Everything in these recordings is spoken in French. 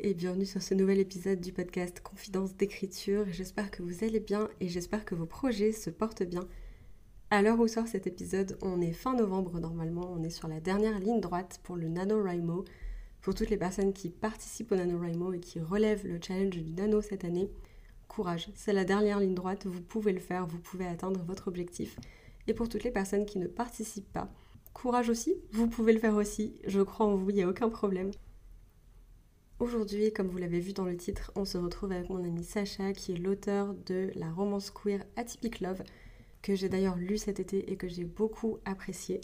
et bienvenue sur ce nouvel épisode du podcast Confidence d'écriture. J'espère que vous allez bien et j'espère que vos projets se portent bien. À l'heure où sort cet épisode, on est fin novembre normalement, on est sur la dernière ligne droite pour le NaNoWriMo. Pour toutes les personnes qui participent au NaNoWriMo et qui relèvent le challenge du Nano cette année, courage, c'est la dernière ligne droite, vous pouvez le faire, vous pouvez atteindre votre objectif. Et pour toutes les personnes qui ne participent pas, courage aussi, vous pouvez le faire aussi, je crois en vous, il n'y a aucun problème. Aujourd'hui, comme vous l'avez vu dans le titre, on se retrouve avec mon ami Sacha qui est l'auteur de la romance queer Atypic Love que j'ai d'ailleurs lu cet été et que j'ai beaucoup apprécié.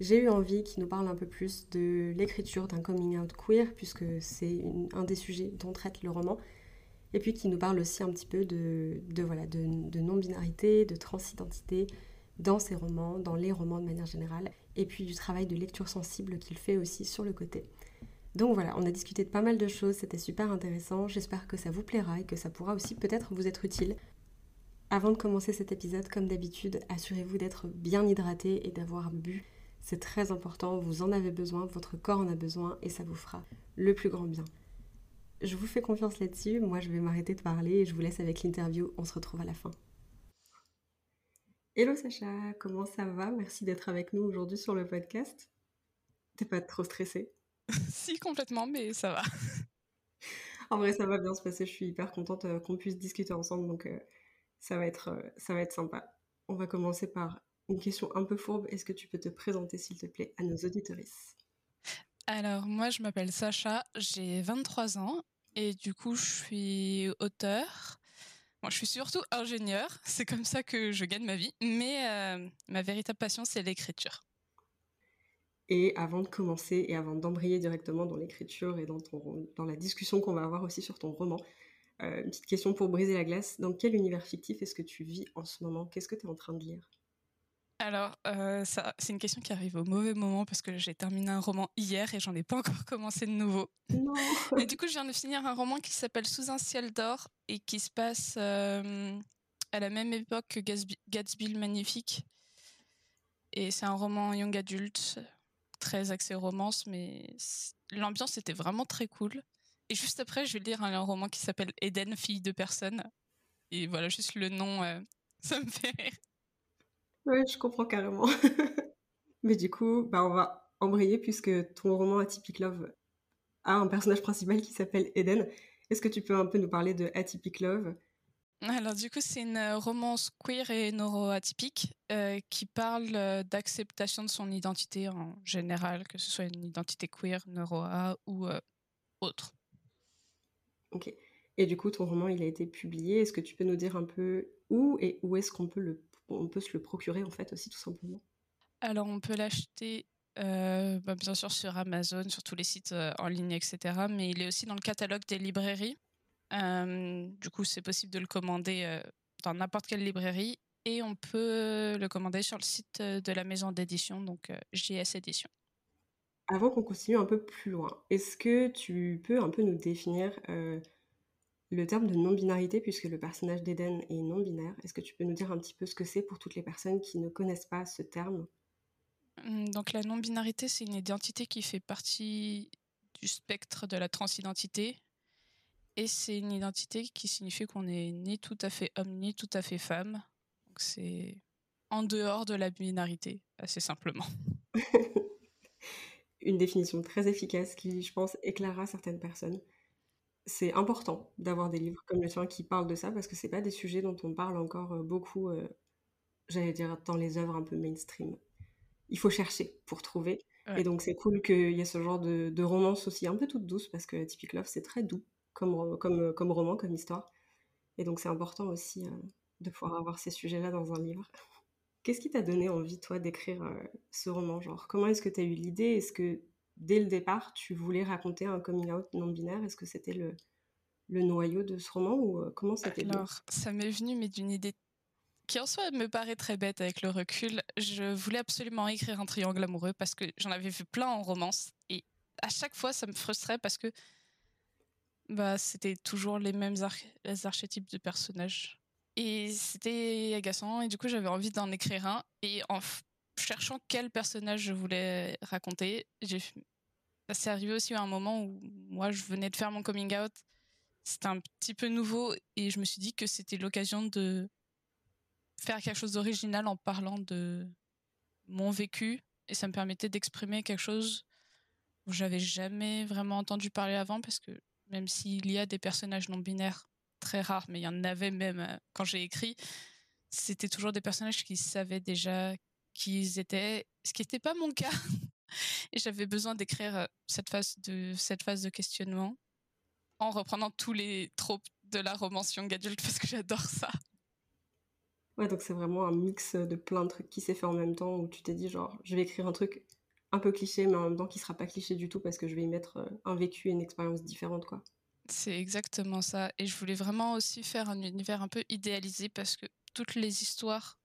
J'ai eu envie qu'il nous parle un peu plus de l'écriture d'un coming out queer puisque c'est un des sujets dont traite le roman et puis qu'il nous parle aussi un petit peu de, voilà, de, de non-binarité, de transidentité dans ses romans, dans les romans de manière générale, et puis du travail de lecture sensible qu'il fait aussi sur le côté. Donc voilà, on a discuté de pas mal de choses, c'était super intéressant. J'espère que ça vous plaira et que ça pourra aussi peut-être vous être utile. Avant de commencer cet épisode, comme d'habitude, assurez-vous d'être bien hydraté et d'avoir bu. C'est très important, vous en avez besoin, votre corps en a besoin et ça vous fera le plus grand bien. Je vous fais confiance là-dessus, moi je vais m'arrêter de parler et je vous laisse avec l'interview, on se retrouve à la fin. Hello Sacha, comment ça va? Merci d'être avec nous aujourd'hui sur le podcast. T'es pas trop stressée? si, complètement, mais ça va. en vrai, ça va bien se passer. Je suis hyper contente euh, qu'on puisse discuter ensemble, donc euh, ça, va être, euh, ça va être sympa. On va commencer par une question un peu fourbe. Est-ce que tu peux te présenter, s'il te plaît, à nos auditorices? Alors, moi, je m'appelle Sacha, j'ai 23 ans, et du coup, je suis auteur. Moi, je suis surtout ingénieur, c'est comme ça que je gagne ma vie, mais ma véritable passion, c'est l'écriture. Et avant de commencer et avant d'embrayer directement dans l'écriture et dans, ton, dans la discussion qu'on va avoir aussi sur ton roman, euh, une petite question pour briser la glace. Dans quel univers fictif est-ce que tu vis en ce moment? Qu'est-ce que tu es en train de lire? Alors, euh, ça, c'est une question qui arrive au mauvais moment parce que j'ai terminé un roman hier et j'en ai pas encore commencé de nouveau. Non. et du coup, je viens de finir un roman qui s'appelle Sous un ciel d'or et qui se passe euh, à la même époque que Gatsby, Gatsby le Magnifique. Et c'est un roman young adulte très axé romance, mais l'ambiance était vraiment très cool. Et juste après, je vais lire un, roman qui s'appelle Eden, fille de personne. Et voilà, juste le nom, euh, ça me fait. Ouais, je comprends carrément. mais du coup, bah, on va embrayer puisque ton roman Atypic Love a un personnage principal qui s'appelle Eden. Est-ce que tu peux un peu nous parler de Atypic Love? Alors du coup, c'est une euh, romance queer et neuroatypique euh, qui parle euh, d'acceptation de son identité en général, que ce soit une identité queer, neuroa ou autre. Ok. Et du coup, ton roman, il a été publié. Est-ce que tu peux nous dire un peu où et où est-ce qu'on peut, le, on peut se le procurer en fait aussi tout simplement? Alors on peut l'acheter bah, bien sûr sur Amazon, sur tous les sites en ligne, etc. Mais il est aussi dans le catalogue des librairies. Du coup, c'est possible de le commander dans n'importe quelle librairie et on peut le commander sur le site de la maison d'édition, donc JS Édition. Avant qu'on continue un peu plus loin, est-ce que tu peux un peu nous définir le terme de non-binarité, puisque le personnage d'Eden est non-binaire? Est-ce que tu peux nous dire un petit peu ce que c'est pour toutes les personnes qui ne connaissent pas ce terme? Hum, Donc la non-binarité, c'est une identité qui fait partie du spectre de la transidentité, et c'est une identité qui signifie qu'on est ni tout à fait homme ni tout à fait femme. Donc c'est en dehors de la binarité, assez simplement. une définition très efficace qui, je pense, éclairera certaines personnes. C'est important d'avoir des livres comme le tien qui parlent de ça parce que c'est pas des sujets dont on parle encore euh, beaucoup, euh, j'allais dire, dans les œuvres un peu mainstream. Il faut chercher pour trouver. Et donc c'est cool qu'il y ait ce genre de, de romance aussi un peu toute douce parce que Typic Love c'est très doux comme, comme, comme roman, comme histoire. Et donc c'est important aussi euh, de pouvoir avoir ces sujets-là dans un livre. Qu'est-ce qui t'a donné envie, toi, d'écrire euh, ce roman Genre, comment est-ce que tu as eu l'idée? Est-ce que dès le départ, tu voulais raconter un coming out non binaire Est-ce que c'était le, le noyau de ce roman ou comment ça t'est Alors, ça m'est venu, mais d'une idée qui en soi me paraît très bête avec le recul. Je voulais absolument écrire un triangle amoureux parce que j'en avais vu plein en romance et à chaque fois ça me frustrait parce que bah, c'était toujours les mêmes archétypes de personnages. Et c'était agaçant, et du coup j'avais envie d'en écrire un. Et en cherchant quel personnage je voulais raconter, j'ai... ça s'est arrivé aussi à un moment où moi je venais de faire mon coming out. C'était un petit peu nouveau, et je me suis dit que c'était l'occasion de faire quelque chose d'original en parlant de mon vécu, et ça me permettait d'exprimer quelque chose où j'avais jamais vraiment entendu parler avant, parce que même s'il y a des personnages non binaires très rares, mais il y en avait même euh, quand j'ai écrit, c'était toujours des personnages qui savaient déjà qui ils étaient, ce qui n'était pas mon cas. Et j'avais besoin d'écrire euh, cette phase de cette phase de questionnement en reprenant tous les tropes de la romance young adulte parce que j'adore ça. Ouais, donc c'est vraiment un mix de plein de trucs qui s'est fait en même temps où tu t'es dit genre je vais écrire un truc un peu cliché, mais en même temps qui sera pas cliché du tout parce que je vais y mettre euh, un vécu et une expérience différente, quoi. C'est exactement ça. Et je voulais vraiment aussi faire un univers un peu idéalisé parce que toutes les histoires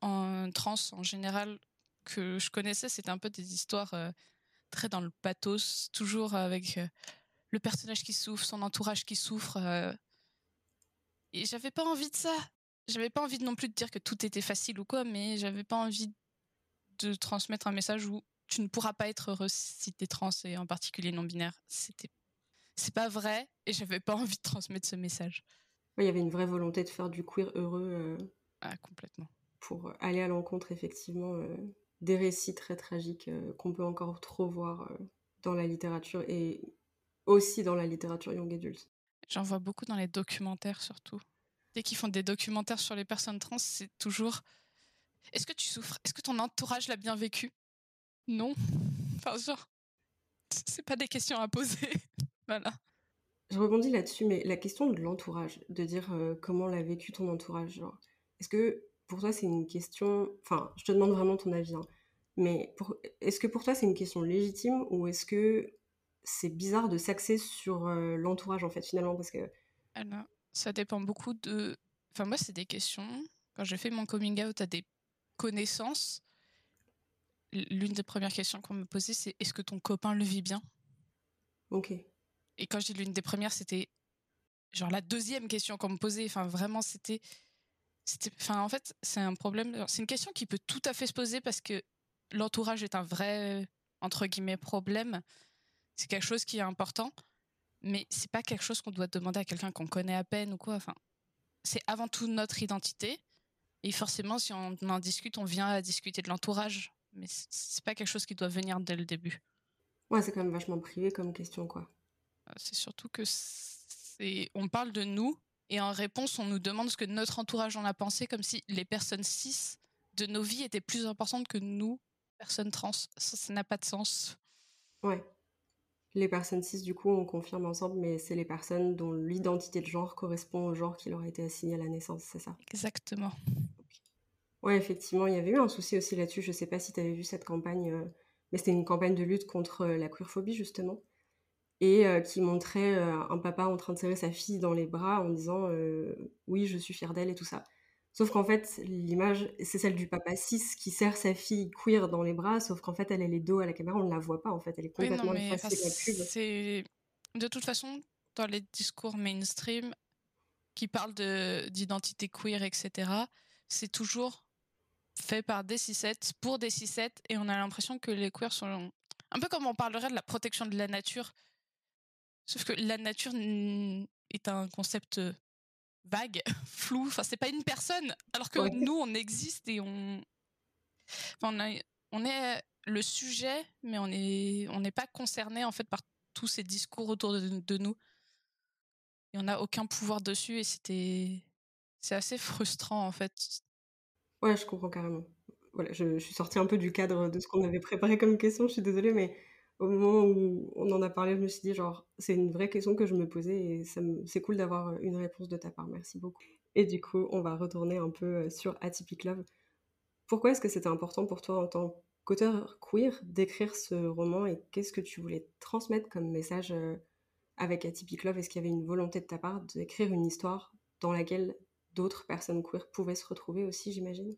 en trans en général que je connaissais, c'était un peu des histoires euh, très dans le pathos, toujours avec euh, le personnage qui souffre, son entourage qui souffre. Et j'avais pas envie de ça. J'avais pas envie non plus de dire que tout était facile ou quoi, mais j'avais pas envie de transmettre un message où tu ne pourras pas être heureux si tu es trans et en particulier non binaire. C'était c'est pas vrai et j'avais pas envie de transmettre ce message. Il y avait une vraie volonté de faire du queer heureux. Euh, ah, complètement. Pour aller à l'encontre, effectivement, euh, des récits très tragiques euh, qu'on peut encore trop voir dans la littérature et aussi dans la littérature young adulte. J'en vois beaucoup dans les documentaires, surtout. Dès qu'ils font des documentaires sur les personnes trans, c'est toujours Est-ce que tu souffres? Est-ce que ton entourage l'a bien vécu? Non. Enfin, genre, c'est pas des questions à poser. voilà. Je rebondis là-dessus, mais la question de l'entourage, de dire euh, comment l'a vécu ton entourage, genre, est-ce que pour toi c'est une question, enfin, je te demande vraiment ton avis, hein, mais est-ce que pour toi c'est une question légitime ou est-ce que c'est bizarre de s'axer sur euh, l'entourage en fait finalement? Parce que Alors, ça dépend beaucoup de, enfin moi c'est des questions. Quand j'ai fait mon coming out à des connaissances, l'une des premières questions qu'on me posait, c'est est-ce que ton copain le vit bien? Ok. Et quand je dis l'une des premières, c'était genre la deuxième question qu'on me posait. Enfin, vraiment, c'était. Enfin, en fait, c'est un problème. C'est une question qui peut tout à fait se poser parce que l'entourage est un vrai, entre guillemets, problème. C'est quelque chose qui est important, mais c'est pas quelque chose qu'on doit demander à quelqu'un qu'on connaît à peine ou quoi. Enfin, c'est avant tout notre identité. Et forcément, si on en discute, on vient à discuter de l'entourage mais c'est pas quelque chose qui doit venir dès le début. Ouais, c'est quand même vachement privé comme question, quoi. Euh, c'est surtout que c'est, on parle de nous et en réponse, on nous demande ce que notre entourage en a pensé, comme si les personnes cis de nos vies étaient plus importantes que nous, personnes trans. Ça, n'a pas de sens. Ouais. Les personnes cis, du coup, on confirme ensemble, mais c'est les personnes dont l'identité de genre correspond au genre qui leur a été assigné à la naissance, c'est ça? Exactement. Ouais, effectivement, il y avait eu un souci aussi là-dessus. Je sais pas si tu avais vu cette campagne, euh, mais c'était une campagne de lutte contre euh, la queerphobie, justement, et euh, qui montrait un papa en train de serrer sa fille dans les bras en disant Oui, je suis fier d'elle et tout ça. Sauf qu'en fait, l'image, c'est celle du papa cis qui serre sa fille queer dans les bras, sauf qu'en fait, elle, elle est dos à la caméra, on ne la voit pas, en fait, elle est complètement pub. De toute façon, dans les discours mainstream qui parlent d'identité queer, etc., c'est toujours fait par des 6 pour des 6 et on a l'impression que les queers sont un peu comme on parlerait de la protection de la nature. Sauf que la nature est un concept euh, vague, flou. Enfin, c'est pas une personne. Alors que nous, on existe et on, on, on est le sujet, mais on n'est on n'est pas concerné en fait par tous ces discours autour de, de nous. Et on n'a aucun pouvoir dessus et c'était c'est assez frustrant en fait Ouais, je comprends carrément. Voilà, je, suis sortie un peu du cadre de ce qu'on avait préparé comme question, je suis désolée, mais au moment où on en a parlé, je me suis dit, genre, c'est une vraie question que je me posais et c'est cool d'avoir une réponse de ta part. Merci beaucoup. Et du coup, on va retourner un peu euh, sur Atypic Love. Pourquoi est-ce que c'était important pour toi en tant qu'auteur queer d'écrire ce roman et qu'est-ce que tu voulais transmettre comme message euh, avec Atypic Love? Est-ce qu'il y avait une volonté de ta part d'écrire une histoire dans laquelle d'autres personnes queer pouvaient se retrouver aussi, j'imagine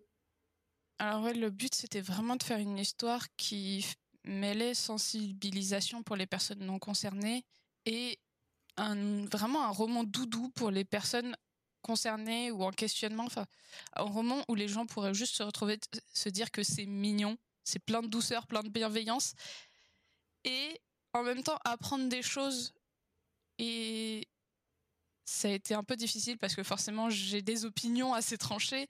Alors ouais, le but c'était vraiment de faire une histoire qui mêlait sensibilisation pour les personnes non concernées et vraiment un roman doudou pour les personnes concernées ou en questionnement. Enfin, un roman où les gens pourraient juste se retrouver, se dire que c'est mignon, c'est plein de douceur, plein de bienveillance, et en même temps apprendre des choses. Et ça a été un peu difficile parce que forcément j'ai des opinions assez tranchées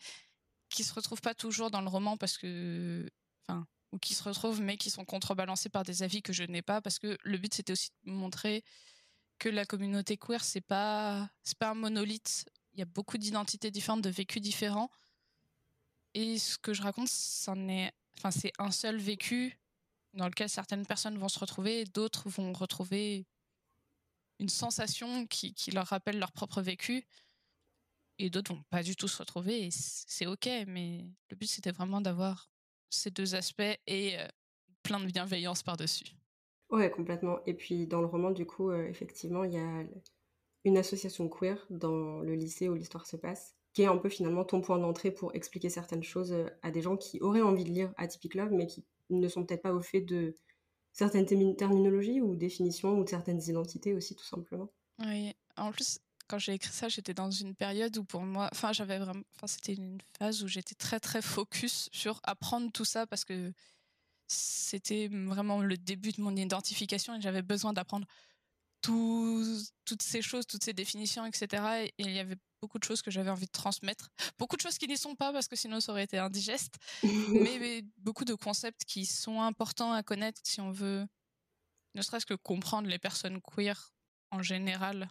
qui se retrouvent pas toujours dans le roman parce que, enfin, ou qui se retrouvent mais qui sont contrebalancées par des avis que je n'ai pas parce que le but c'était aussi de montrer que la communauté queer c'est pas c'est pas un monolithe. Il y a beaucoup d'identités différentes de vécus différents. Et ce que je raconte c'en est enfin c'est un seul vécu dans lequel certaines personnes vont se retrouver d'autres vont retrouver une sensation qui, qui, leur rappelle leur propre vécu et d'autres vont pas du tout se retrouver et c'est ok mais le but c'était vraiment d'avoir ces deux aspects et euh, plein de bienveillance par-dessus. Ouais, complètement. Et puis dans le roman, du coup, euh, effectivement, il y a une association queer dans le lycée où l'histoire se passe, qui est un peu finalement ton point d'entrée pour expliquer certaines choses euh, à des gens qui auraient envie de lire Atypic Love, mais qui ne sont peut-être pas au fait de certaines terminologies ou définitions ou certaines identités aussi, tout simplement. Oui, en plus, quand j'ai écrit ça, j'étais dans une période où pour moi, enfin, j'avais vraiment, c'était une phase où j'étais très très focus sur apprendre tout ça parce que c'était vraiment le début de mon identification et j'avais besoin d'apprendre toutes ces choses, toutes ces définitions, etc. Et, il y avait beaucoup de choses que j'avais envie de transmettre. Beaucoup de choses qui n'y sont pas parce que sinon ça aurait été indigeste. mais, mais, beaucoup de concepts qui sont importants à connaître si on veut, ne serait-ce que comprendre les personnes queer en général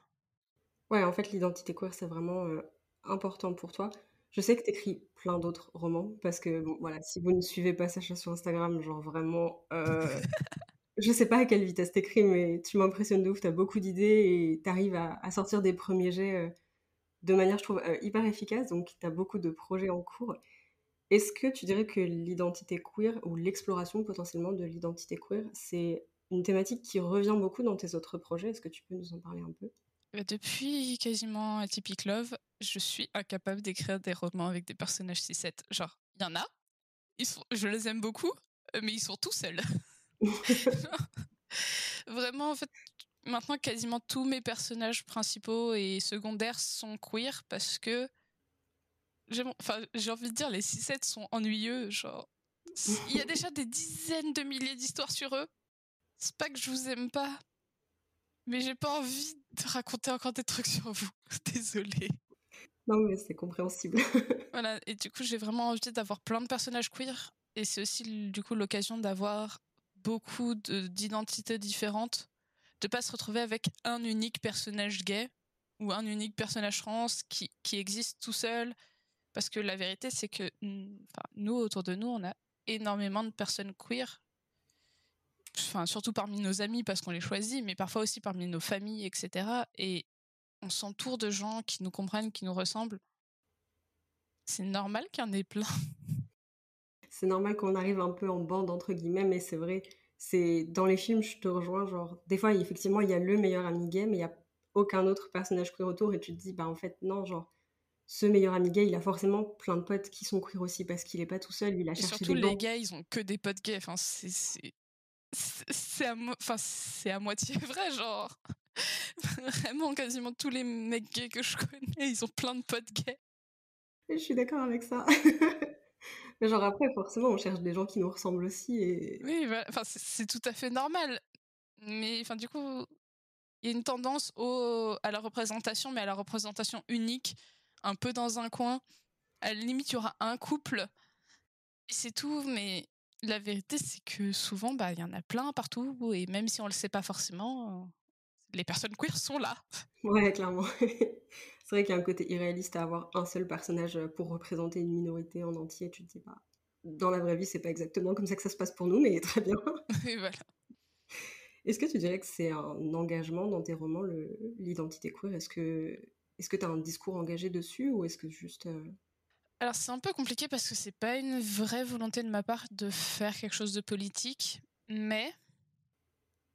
Ouais, en fait, l'identité queer, c'est vraiment euh, important pour toi. Je sais que tu écris plein d'autres romans, parce que, bon, voilà, si vous ne suivez pas Sacha sur Instagram, genre vraiment, euh, je sais pas à quelle vitesse t'écris, mais tu m'impressionnes de ouf, t'as beaucoup d'idées et t'arrives à, sortir des premiers jets euh, de manière, je trouve, euh, hyper efficace, donc t'as beaucoup de projets en cours. Est-ce que tu dirais que l'identité queer, ou l'exploration potentiellement de l'identité queer, c'est une thématique qui revient beaucoup dans tes autres projets? Est-ce que tu peux nous en parler un peu? Euh, depuis quasiment Atypic Love, je suis incapable d'écrire des romans avec des personnages 6-7. Genre, il y en a, ils sont, je les aime beaucoup, euh, mais ils sont tout seuls. Vraiment, en fait, maintenant, quasiment tous mes personnages principaux et secondaires sont queer parce que j'ai enfin, envie de dire, les 6-7 sont ennuyeux. Genre, il y a déjà des dizaines de milliers d'histoires sur eux. C'est pas que je vous aime pas, mais j'ai pas envie de raconter encore des trucs sur vous. Désolée. Non, mais c'est compréhensible. voilà, et du coup, j'ai vraiment envie d'avoir plein de personnages queer. Et c'est aussi, du coup, l'occasion d'avoir beaucoup d'identités différentes. De pas se retrouver avec un unique personnage gay ou un unique personnage trans qui, qui existe tout seul. Parce que la vérité, c'est que nous, autour de nous, on a énormément de personnes queer enfin, surtout parmi nos amis parce qu'on les choisit, mais parfois aussi parmi nos familles, etc. Et on s'entoure de gens qui nous comprennent, qui nous ressemblent. C'est normal qu'il y en ait plein. C'est normal qu'on arrive un peu en bande, entre guillemets, mais c'est vrai, c'est dans les films, je te rejoins, genre, des fois, effectivement, il y a le meilleur ami gay, mais il n'y a aucun autre personnage queer autour, et tu te dis, bah en fait, non, genre, ce meilleur ami gay, il a forcément plein de potes qui sont queer aussi parce qu'il est pas tout seul, il a et cherché surtout les gays, ils ont que des potes gays. Enfin, c'est c'est à, enfin, à moitié vrai, genre. Vraiment, quasiment tous les mecs gays que je connais, ils ont plein de potes gays. Je suis d'accord avec ça. Mais genre après, forcément, on cherche des gens qui nous ressemblent aussi. Et... Oui, enfin, c'est tout à fait normal. Mais enfin, du coup, il y a une tendance au, à la représentation, mais à la représentation unique, un peu dans un coin. À la limite, il y aura un couple, et c'est tout, mais la vérité, c'est que souvent, bah, il y en a plein partout, et même si on le sait pas forcément, les personnes queer sont là. Ouais, clairement. c'est vrai qu'il y a un côté irréaliste à avoir un seul personnage pour représenter une minorité en entier. Tu te dis. Bah, dans la vraie vie, c'est pas exactement comme ça que ça se passe pour nous, mais très bien. Et voilà. Est-ce que tu dirais que c'est un engagement dans tes romans, l'identité queer? Est-ce que est-ce que tu as un discours engagé dessus ou est-ce que juste alors c'est un peu compliqué parce que c'est pas une vraie volonté de ma part de faire quelque chose de politique, mais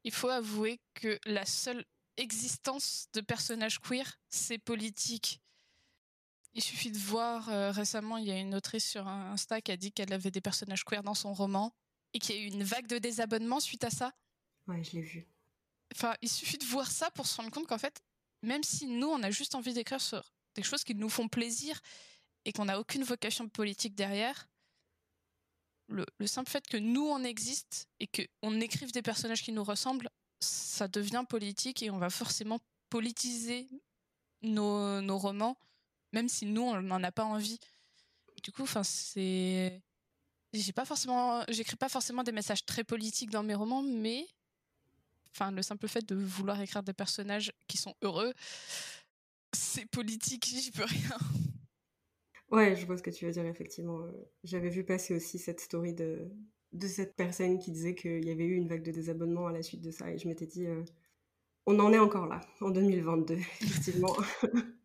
il faut avouer que la seule, existence de personnages queer, c'est politique. Il suffit de voir euh, récemment, il y a une autrice sur Insta qui a dit qu'elle avait des personnages queer dans son roman et qu'il y a eu une vague de désabonnements suite à ça. Ouais, je l'ai vu. Enfin, il suffit de voir ça pour se rendre compte qu'en fait, même si nous, on a juste envie d'écrire sur des choses qui nous font plaisir et qu'on n'a aucune vocation politique derrière, le, simple fait que nous, on existe et qu'on écrive des personnages qui nous ressemblent, ça devient politique et on va forcément politiser nos, romans, même si nous, on n'en a pas envie. Du coup, enfin, c'est j'ai pas forcément j'écris pas forcément des messages très politiques dans mes romans mais enfin le simple fait de vouloir écrire des personnages qui sont heureux c'est politique j'y peux rien ouais je vois ce que tu veux dire effectivement j'avais vu passer aussi cette story de de cette personne qui disait qu'il y avait eu une vague de désabonnement à la suite de ça et je m'étais dit euh, on en est encore là en 2022 effectivement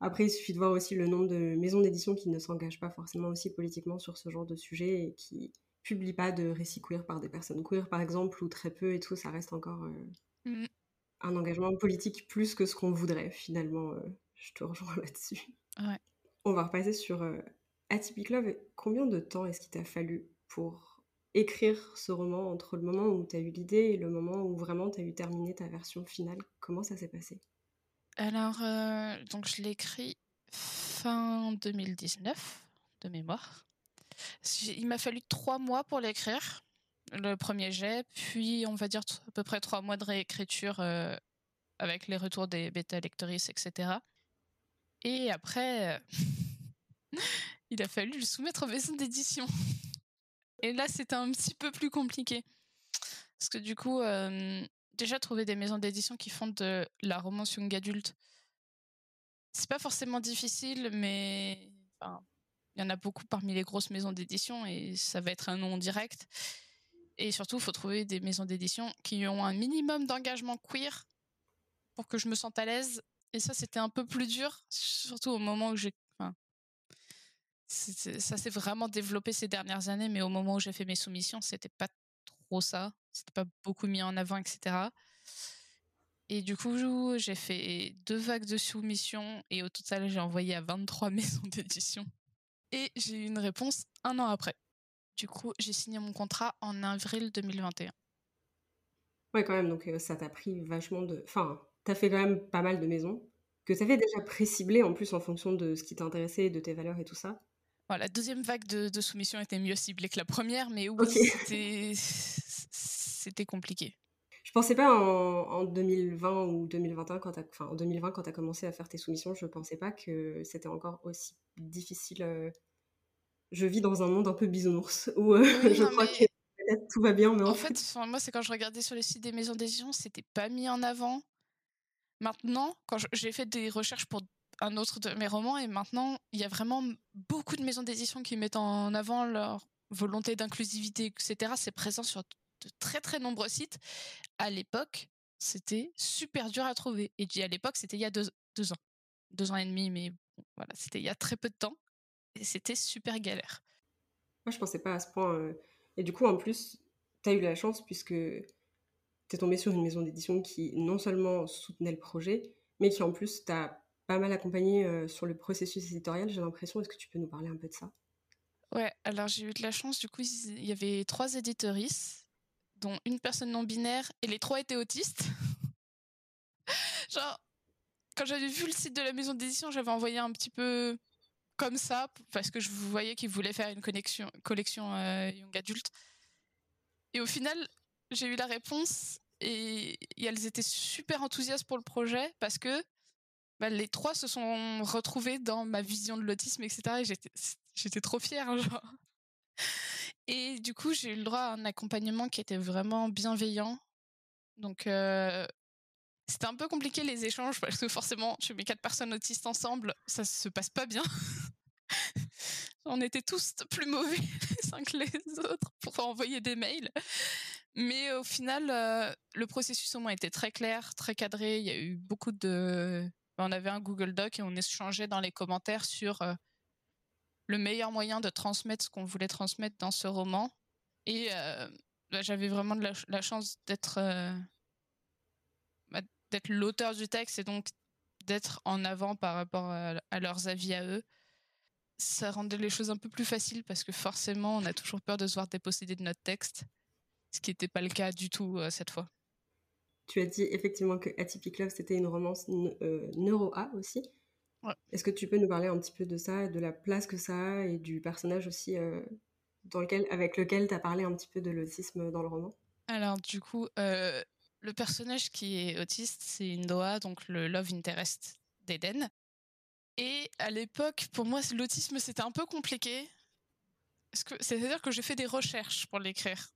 Après, il suffit de voir aussi le nombre de maisons d'édition qui ne s'engagent pas forcément aussi politiquement sur ce genre de sujet et qui publient pas de récits queer par des personnes queer, par exemple, ou très peu et tout. Ça reste encore euh, mmh. un engagement politique plus que ce qu'on voudrait, finalement. Euh, je te rejoins là-dessus. On va repasser sur Atypic Love. Combien de temps est-ce qu'il t'a fallu pour écrire ce roman entre le moment où tu as eu l'idée et le moment où vraiment tu as eu terminé ta version finale Comment ça s'est passé? Alors, euh, donc je l'ai écrit fin 2019, de mémoire. Il m'a fallu trois mois pour l'écrire, le premier jet, puis on va dire à peu près trois mois de réécriture euh, avec les retours des bêta lectrices, etc. Et après, euh, il a fallu le soumettre aux maisons d'édition. Et là, c'était un petit peu plus compliqué. Parce que du coup, déjà trouver des maisons d'édition qui font de la romance young adulte, c'est pas forcément difficile, mais il y en a beaucoup parmi les grosses maisons d'édition et ça va être un nom direct. Et surtout, il faut trouver des maisons d'édition qui ont un minimum d'engagement queer pour que je me sente à l'aise. Et ça, c'était un peu plus dur, surtout au moment où j'ai. Ça s'est vraiment développé ces dernières années, mais au moment où j'ai fait mes soumissions, c'était pas trop ça. C'était pas beaucoup mis en avant, etc. Et du coup, j'ai fait deux vagues de soumissions et au total, j'ai envoyé à 23 maisons d'édition. Et j'ai eu une réponse un an après. Du coup, j'ai signé mon contrat en avril 2021. Ouais, quand même, donc euh, ça t'a pris vachement de. Enfin, t'as fait quand même pas mal de maisons que t'avais déjà pré-ciblées en plus en fonction de ce qui t'intéressait, de tes valeurs et tout ça. La deuxième vague de, de soumission était mieux ciblée que la première, mais oui, c'était c'était compliqué. Je pensais pas en, 2020 ou 2021, quand enfin en 2020 quand tu as commencé à faire tes soumissions, je pensais pas que c'était encore aussi difficile. Euh. Je vis dans un monde un peu bisounours où euh, je crois que tout va bien. Mais en, fait, moi, c'est quand je regardais sur les sites des maisons d'édition, c'était pas mis en avant. Maintenant, quand j'ai fait des recherches pour un autre de mes romans, et maintenant, il y a vraiment beaucoup de maisons d'édition qui mettent en avant leur volonté d'inclusivité, etc. C'est présent sur de très très nombreux sites. À l'époque, c'était super dur à trouver. Et à l'époque, c'était il y a deux, ans. Deux ans et demi, mais voilà, c'était il y a très peu de temps. Et c'était super galère. Moi, je pensais pas à ce point. Euh, et du coup, en plus, tu as eu la chance puisque tu es tombé sur une maison d'édition qui non seulement soutenait le projet, mais qui en plus t'a pas mal accompagné euh, sur le processus éditorial, j'ai l'impression. Est-ce que tu peux nous parler un peu de ça? Ouais, alors j'ai eu de la chance, du coup, il y avait trois éditoristes dont une personne non binaire et les trois étaient autistes. Genre, quand j'avais vu le site de la maison d'édition, j'avais envoyé un petit peu comme ça parce que je voyais qu'ils voulaient faire une collection euh, young adulte. Et au final, j'ai eu la réponse et, elles étaient super enthousiastes pour le projet parce que bah, les trois se sont retrouvés dans ma vision de l'autisme, etc. Et j'étais, trop fière. Genre. Et du coup, j'ai eu le droit à un accompagnement qui était vraiment bienveillant. Donc, euh, c'était un peu compliqué les échanges parce que forcément, tu mets quatre personnes autistes ensemble, ça se passe pas bien. On était tous plus mauvais que les autres pour envoyer des mails. Mais au final, euh, le processus au moins était très clair, très cadré. Il y a eu beaucoup de. On avait un Google Doc et on échangeait dans les commentaires sur euh, le meilleur moyen de transmettre ce qu'on voulait transmettre dans ce roman. Et euh, bah, j'avais vraiment la, chance d'être euh, bah, d'être l'auteur du texte et donc d'être en avant par rapport à, leurs avis à eux. Ça rendait les choses un peu plus faciles parce que forcément, on a toujours peur de se voir déposséder de notre texte, ce qui n'était pas le cas du tout cette fois. Tu as dit effectivement que Atypic Love, c'était une romance euh, neuro-A aussi. Est-ce que tu peux nous parler un petit peu de ça, de la place que ça a et du personnage aussi euh, dans lequel, avec lequel tu as parlé un petit peu de l'autisme dans le roman? Alors du coup, euh, le personnage qui est autiste, c'est Noah, donc le love interest d'Eden. Et à l'époque, pour moi, l'autisme, c'était un peu compliqué. C'est-à-dire que j'ai fait des recherches pour l'écrire.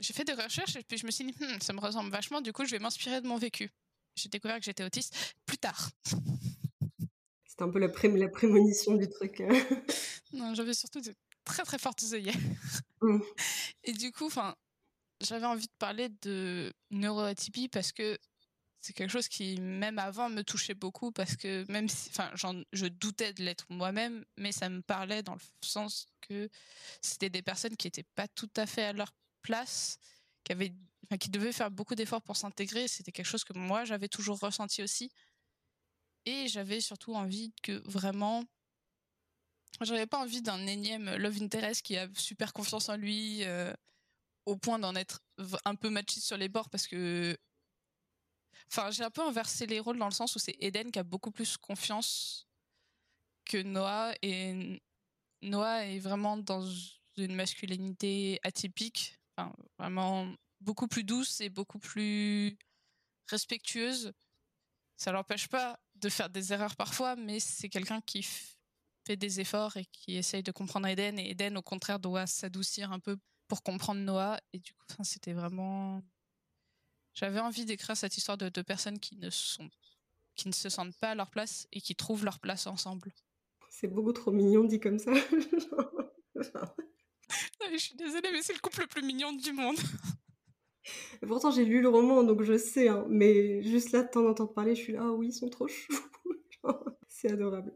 J'ai fait des recherches et puis je me suis dit, hmm, ça me ressemble vachement, du coup, je vais m'inspirer de mon vécu. J'ai découvert que j'étais autiste plus tard. C'était un peu la, la prémonition du truc. Hein. non, j'avais surtout de très très fortes œillères. Mmh. Et du coup, enfin, j'avais envie de parler de neuroatypie parce que c'est quelque chose qui, même avant, me touchait beaucoup parce que même si, enfin, je doutais de l'être moi-même, mais ça me parlait dans le sens que c'était des personnes qui n'étaient pas tout à fait à leur place, qui qui devaient faire beaucoup d'efforts pour s'intégrer. C'était quelque chose que moi, j'avais toujours ressenti aussi. Et j'avais surtout envie que vraiment. J'avais pas envie d'un énième Love Interest qui a super confiance en lui, euh, au point d'en être un peu machiste sur les bords parce que. Enfin, j'ai un peu inversé les rôles dans le sens où c'est Eden qui a beaucoup plus confiance que Noah. Et Noah est vraiment dans une masculinité atypique, enfin, vraiment beaucoup plus douce et beaucoup plus respectueuse. Ça l'empêche pas de faire des erreurs parfois, mais c'est quelqu'un qui fait des efforts et qui essaye de comprendre Eden. Et Eden, au contraire, doit s'adoucir un peu pour comprendre Noah. Et du coup, c'était vraiment. J'avais envie d'écrire cette histoire de deux personnes qui ne sont, qui ne se sentent pas à leur place et qui trouvent leur place ensemble. C'est beaucoup trop mignon dit comme ça. je suis désolée, mais c'est le couple le plus mignon du monde. Pourtant, j'ai lu le roman, donc je sais, hein, mais juste là, de temps parler, je suis là, ah oui, ils sont trop choux. c'est adorable.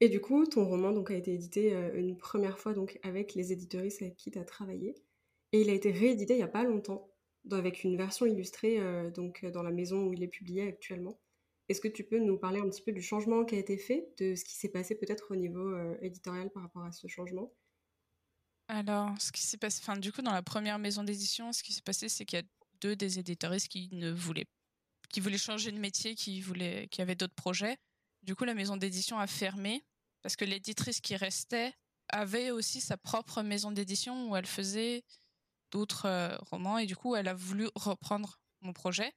Et du coup, ton roman donc, a été édité euh, une première fois donc, avec les éditoristes avec qui tu as travaillé. Et il a été réédité il n'y a pas longtemps, avec une version illustrée euh, donc, dans la maison où il est publié actuellement. Est-ce que tu peux nous parler un petit peu du changement qui a été fait, de ce qui s'est passé peut-être au niveau euh, éditorial par rapport à ce changement? Alors, ce qui s'est passé, enfin, du coup, dans la première maison d'édition, ce qui s'est passé, c'est qu'il y a deux des éditoristes qui ne voulaient, qui voulaient changer de métier, qui voulaient, qui avaient d'autres projets. Du coup, la maison d'édition a fermé parce que l'éditrice qui restait avait aussi sa propre maison d'édition où elle faisait d'autres euh, romans et du coup, elle a voulu reprendre mon projet.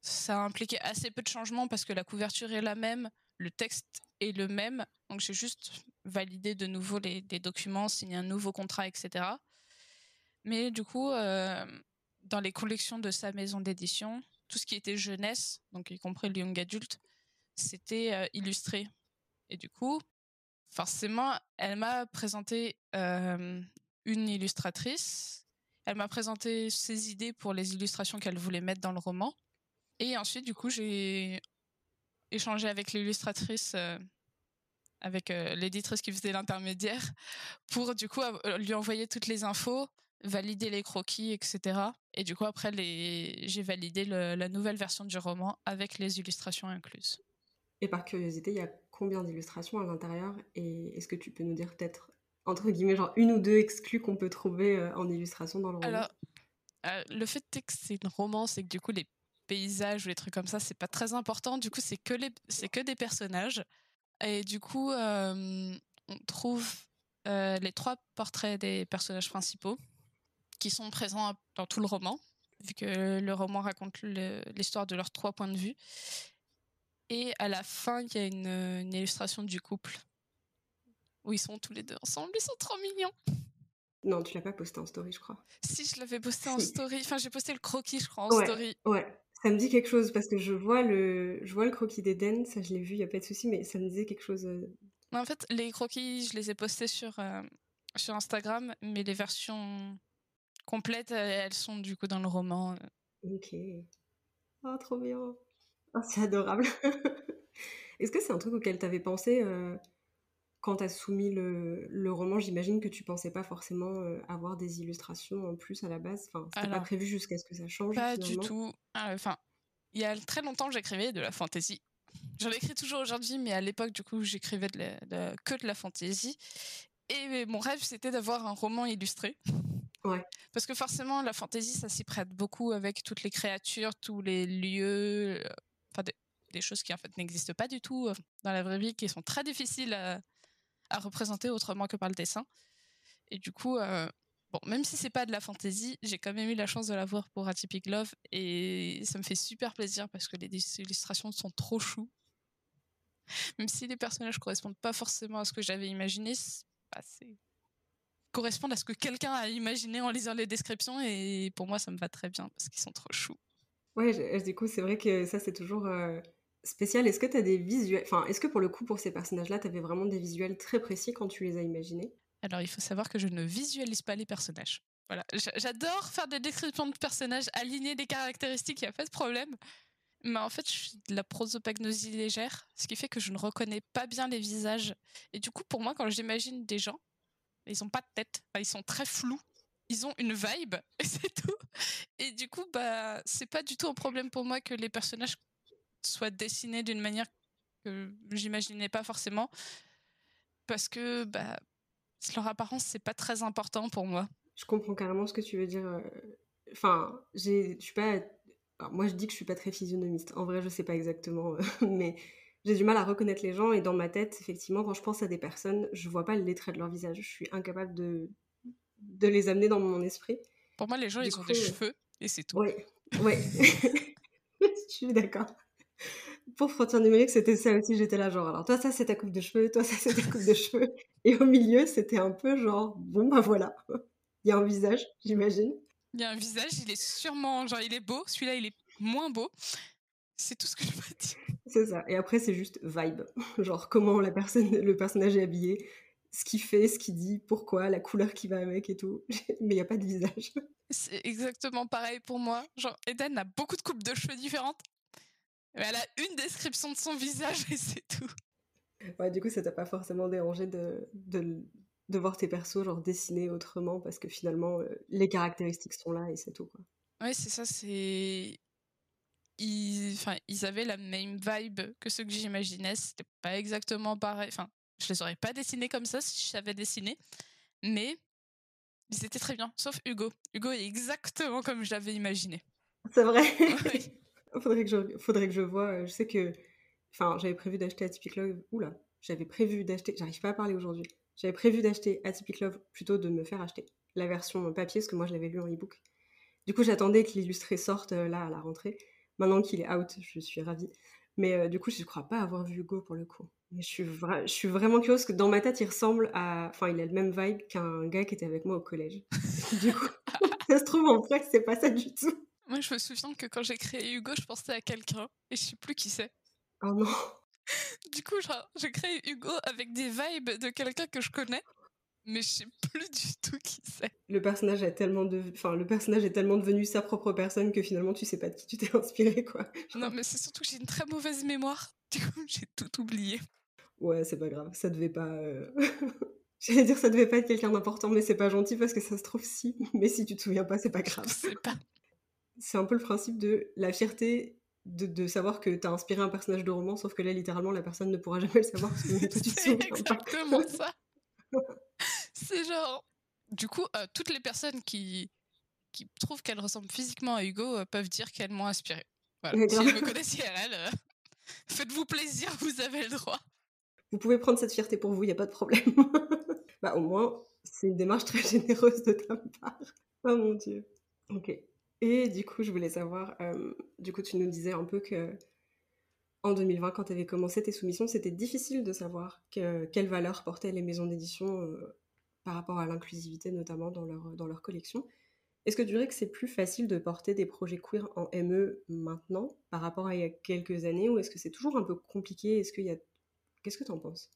Ça a impliqué assez peu de changements parce que la couverture est la même, le texte est le même. Donc j'ai juste validé de nouveau les, documents, signé un nouveau contrat, etc. Mais du coup, euh, dans les collections de sa maison d'édition, tout ce qui était jeunesse, donc y compris le young adulte, c'était euh, illustré. Et du coup, forcément, elle m'a présenté euh, une illustratrice. Elle m'a présenté ses idées pour les illustrations qu'elle voulait mettre dans le roman. Et ensuite, du coup, j'ai échangé avec l'illustratrice, euh, avec euh, l'éditrice qui faisait l'intermédiaire, pour du coup euh, lui envoyer toutes les infos, valider les croquis, etc. Et du coup, après, les... j'ai validé la nouvelle version du roman avec les illustrations incluses. Et par curiosité, il y a combien d'illustrations à l'intérieur? Et est-ce que tu peux nous dire peut-être, entre guillemets, genre une ou deux exclus qu'on peut trouver en illustration dans le roman? Alors, le fait que c'est une romance c'est que du coup, les paysages ou les trucs comme ça, c'est pas très important. Du coup, c'est que les, c'est que des personnages. Et du coup, euh, on trouve euh, les trois portraits des personnages principaux qui sont présents dans tout le roman, vu que le roman raconte l'histoire de leurs trois points de vue. Et à la fin, il y a une, une, illustration du couple où ils sont tous les deux ensemble. Ils sont trop mignons. Non, tu l'as pas posté en story, je crois. Si, je l'avais posté en story. Enfin, j'ai posté le croquis, je crois, en story. Ouais, ça me dit quelque chose parce que je vois le, je vois le croquis d'Eden, ça je l'ai vu, il y a pas de souci, mais ça me disait quelque chose. Euh. En fait, les croquis, je les ai postés sur euh, sur Instagram, mais les versions complètes, euh, elles sont du coup dans le roman. Ok. Oh, trop bien. Oh, c'est adorable. Est-ce que c'est un truc auquel tu avais pensé quand tu as soumis le, le roman J'imagine que tu pensais pas forcément avoir des illustrations en plus à la base. Enfin, c'était pas prévu jusqu'à ce que ça change. Pas du tout. Ah, enfin, Il y a très longtemps, j'écrivais de la fantasy. J'en écris toujours aujourd'hui, mais à l'époque, du coup, j'écrivais que de la fantasy. Et mon rêve, c'était d'avoir un roman illustré. Ouais. Parce que forcément, la fantasy, ça s'y prête beaucoup avec toutes les créatures, tous les lieux, euh, enfin des, choses qui en fait n'existent pas du tout euh, dans la vraie vie, qui sont très difficiles à, représenter autrement que par le dessin. Et du coup, euh, bon, même si c'est pas de la fantasy, j'ai quand même eu la chance de la voir pour Atypic Love et ça me fait super plaisir parce que les illustrations sont trop choues. Même si les personnages correspondent pas forcément à ce que j'avais imaginé, assez correspondent à ce que quelqu'un a imaginé en lisant les descriptions et pour moi ça me va très bien parce qu'ils sont trop choux. Ouais, du coup c'est vrai que ça c'est toujours euh, spécial. Est-ce que tu as des visuels, enfin est-ce que pour le coup pour ces personnages-là tu avais vraiment des visuels très précis quand tu les as imaginés? Alors il faut savoir que je ne visualise pas les personnages. Voilà, j'adore faire des descriptions de personnages, aligner des caractéristiques, il n'y a pas de problème. Mais en fait, je suis de la prosopagnosie légère, ce qui fait que je ne reconnais pas bien les visages. Et du coup, pour moi, quand j'imagine des gens, ils ont pas de tête, ils sont très flous. Ils ont une vibe et c'est tout. Et du coup, bah, c'est pas du tout un problème pour moi que les personnages soient dessinés d'une manière que j'imaginais pas forcément, parce que bah, leur apparence c'est pas très important pour moi. Je comprends carrément ce que tu veux dire. Euh, enfin, je suis pas moi, je dis que je suis pas très physionomiste. En vrai, je sais pas exactement, euh, mais j'ai du mal à reconnaître les gens. Et dans ma tête, effectivement, quand je pense à des personnes, je vois pas les traits de leur visage. Je suis incapable de, de les amener dans mon esprit. Pour moi, les gens, ils ont des cheveux et c'est tout. Oui, oui. je suis d'accord. Pour Frontière numérique, c'était ça aussi. J'étais là, genre, alors toi, ça, c'est ta coupe de cheveux, toi, ça, c'est ta coupe de cheveux. Et au milieu, c'était un peu genre, bon, bah voilà. Il y a un visage, j'imagine. Il y a un visage, il est sûrement, genre, il est beau. Celui-là, il est moins beau. C'est tout ce que je peux dire. C'est ça. Et après, c'est juste vibe. Genre, comment la personne, le personnage est habillé, ce qu'il fait, ce qu'il dit, pourquoi, la couleur qui va avec et tout. Mais il n'y a pas de visage. C'est exactement pareil pour moi. Genre, Eden a beaucoup de coupes de cheveux différentes. Elle a une description de son visage et c'est tout. Ouais, du coup, ça t'a pas forcément dérangé de, de, de voir tes persos genre dessinés autrement parce que finalement euh, les caractéristiques sont là et c'est tout quoi. Ouais, c'est ça, c'est ils enfin ils avaient la même vibe que ceux que j'imaginais, c'était pas exactement pareil. Enfin, je les aurais pas dessinés comme ça si je savais dessiner, mais ils étaient très bien, sauf Hugo. Hugo est exactement comme je l'avais imaginé. C'est vrai. faudrait que je faudrait que je vois, euh, je sais que enfin, j'avais prévu d'acheter Atypic Love. Oula, j'avais prévu d'acheter, j'arrive pas à parler aujourd'hui. J'avais prévu d'acheter Atypic Love, plutôt de me faire acheter la version papier, parce que moi je l'avais lu en e-book. Du coup, j'attendais que l'illustré sorte euh, là à la rentrée. Maintenant qu'il est out, je suis ravie. Mais euh, du coup, je ne crois pas avoir vu Hugo pour le coup. Mais je suis, je suis vraiment curieuse que dans ma tête, il ressemble à. Enfin, il a le même vibe qu'un gars qui était avec moi au collège. du coup, ça se trouve en fait, c'est pas ça du tout. Moi, je me souviens que quand j'ai créé Hugo, je pensais à quelqu'un et je sais plus qui c'est. Oh non du coup, j'ai créé Hugo avec des vibes de quelqu'un que je connais, mais je sais plus du tout qui c'est. Le personnage est tellement de, enfin, le personnage est tellement devenu sa propre personne que finalement tu sais pas de qui tu t'es inspiré, quoi. Non, mais c'est surtout que j'ai une très mauvaise mémoire. Du coup, j'ai tout oublié. Ouais, c'est pas grave. Ça devait pas. Euh, j'allais dire ça devait pas être quelqu'un d'important, mais c'est pas gentil parce que ça se trouve si. Mais si tu te souviens pas, c'est pas grave. Pas. C'est un peu le principe de la fierté de, savoir que t'as inspiré un personnage de roman, sauf que là, littéralement, la personne ne pourra jamais le savoir. C'est exactement ça. C'est genre... Du coup, euh, toutes les personnes qui, qui trouvent qu'elle ressemble physiquement à Hugo euh, peuvent dire qu'elles m'ont inspiré. Voilà. Si elles me connaissent IRL, euh, faites-vous plaisir, vous avez le droit. Vous pouvez prendre cette fierté pour vous, il n'y a pas de problème. bah au moins, c'est une démarche très généreuse de ta part. Oh mon dieu. Ok. Et du coup, je voulais savoir, euh, du coup, tu nous disais un peu que en 2020, quand tu avais commencé tes soumissions, c'était difficile de savoir que, quelle valeur portaient les maisons d'édition euh, par rapport à l'inclusivité, notamment dans leur, dans leur collection. Est-ce que tu dirais que c'est plus facile de porter des projets queer en ME maintenant par rapport à il y a quelques années ou est-ce que c'est toujours un peu compliqué? Est-ce qu'il y a... Qu'est-ce que tu en penses?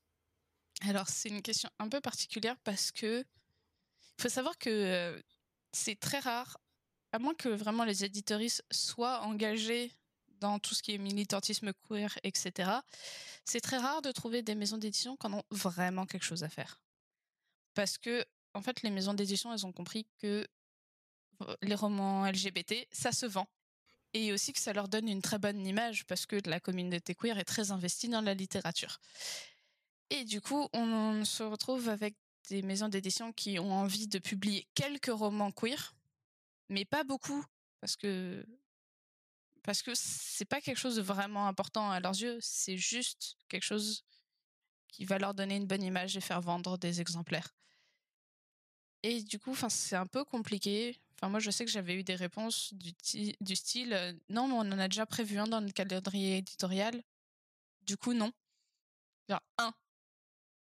Alors, c'est une question un peu particulière parce que il faut savoir que euh, c'est très rare à moins que vraiment les éditoristes soient engagés dans tout ce qui est militantisme queer, etc., c'est très rare de trouver des maisons d'édition qui en ont vraiment quelque chose à faire. Parce que, en fait, les maisons d'édition, elles ont compris que les romans LGBT, ça se vend. et aussi que ça leur donne une très bonne image parce que la communauté queer est très investie dans la littérature. Et du coup, on se retrouve avec des maisons d'édition qui ont envie de publier quelques romans queer, mais pas beaucoup parce que parce que c'est pas quelque chose de vraiment important à leurs yeux, c'est juste quelque chose qui va leur donner une bonne image et faire vendre des exemplaires. Et du coup, c'est un peu compliqué. Enfin, moi, je sais que j'avais eu des réponses du, du style euh, non, mais on en a déjà prévu un dans le calendrier éditorial. Du coup, non. Genre, un.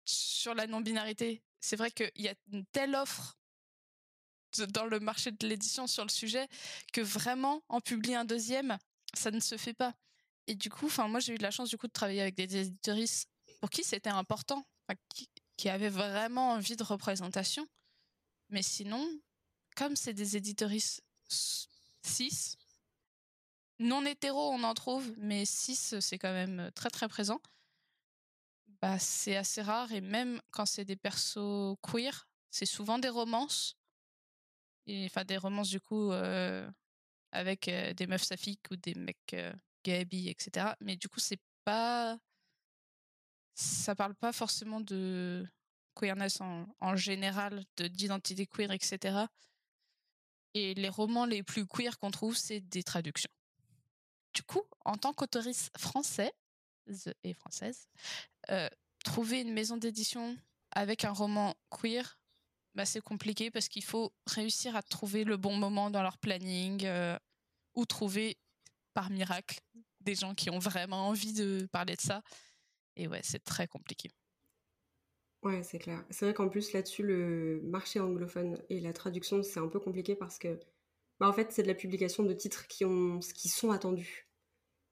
Sur la non-binarité, c'est vrai qu'il y a une telle offre dans le marché de l'édition sur le sujet que vraiment en publier un deuxième, ça ne se fait pas. Et du coup, enfin moi j'ai eu de la chance du coup de travailler avec des éditoristes pour qui c'était important, qui, avaient vraiment envie de représentation. Mais sinon, comme c'est des éditoristes 6, non hétéro on en trouve, mais 6 c'est quand même très très présent. Bah, c'est assez rare et même quand c'est des persos queer, c'est souvent des romances. Enfin des romances du coup euh, avec euh, des meufs saphiques ou des mecs euh, gabi, etc. Mais du coup c'est pas ça parle pas forcément de queerness en, général, de d'identité queer, etc. Et les romans les plus queer qu'on trouve, c'est des traductions. Du coup, en tant qu'autoriste français et française, euh, trouver une maison d'édition avec un roman queer, bah, c'est compliqué parce qu'il faut réussir à trouver le bon moment dans leur planning euh, ou trouver par miracle des gens qui ont vraiment envie de parler de ça. Et ouais, c'est très compliqué. Ouais, c'est clair. C'est vrai qu'en plus, là-dessus, le marché anglophone et la traduction, c'est un peu compliqué parce que, bah, en fait, c'est de la publication de titres qui, ont, qui sont attendus.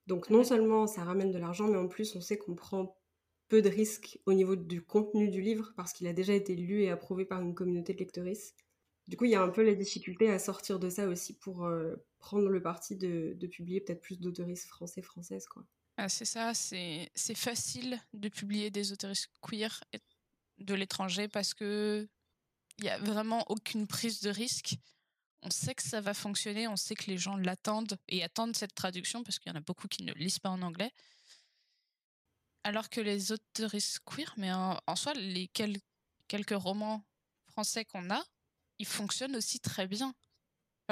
Donc, non seulement ça ramène de l'argent, mais en plus, on sait qu'on prend peu de risques au niveau du contenu du livre parce qu'il a déjà été lu et approuvé par une communauté de lectrices. Du coup, il y a un peu la difficulté à sortir de ça aussi pour euh, prendre le parti de, publier peut-être plus d'autoristes français, françaises. Ah, c'est ça, c'est facile de publier des autoristes queer de l'étranger parce que il y a vraiment aucune prise de risque. On sait que ça va fonctionner, on sait que les gens l'attendent et attendent cette traduction parce qu'il y en a beaucoup qui ne lisent pas en anglais. Alors que les autoristes queer, mais en, soi, les quelques romans français qu'on a, ils fonctionnent aussi très bien.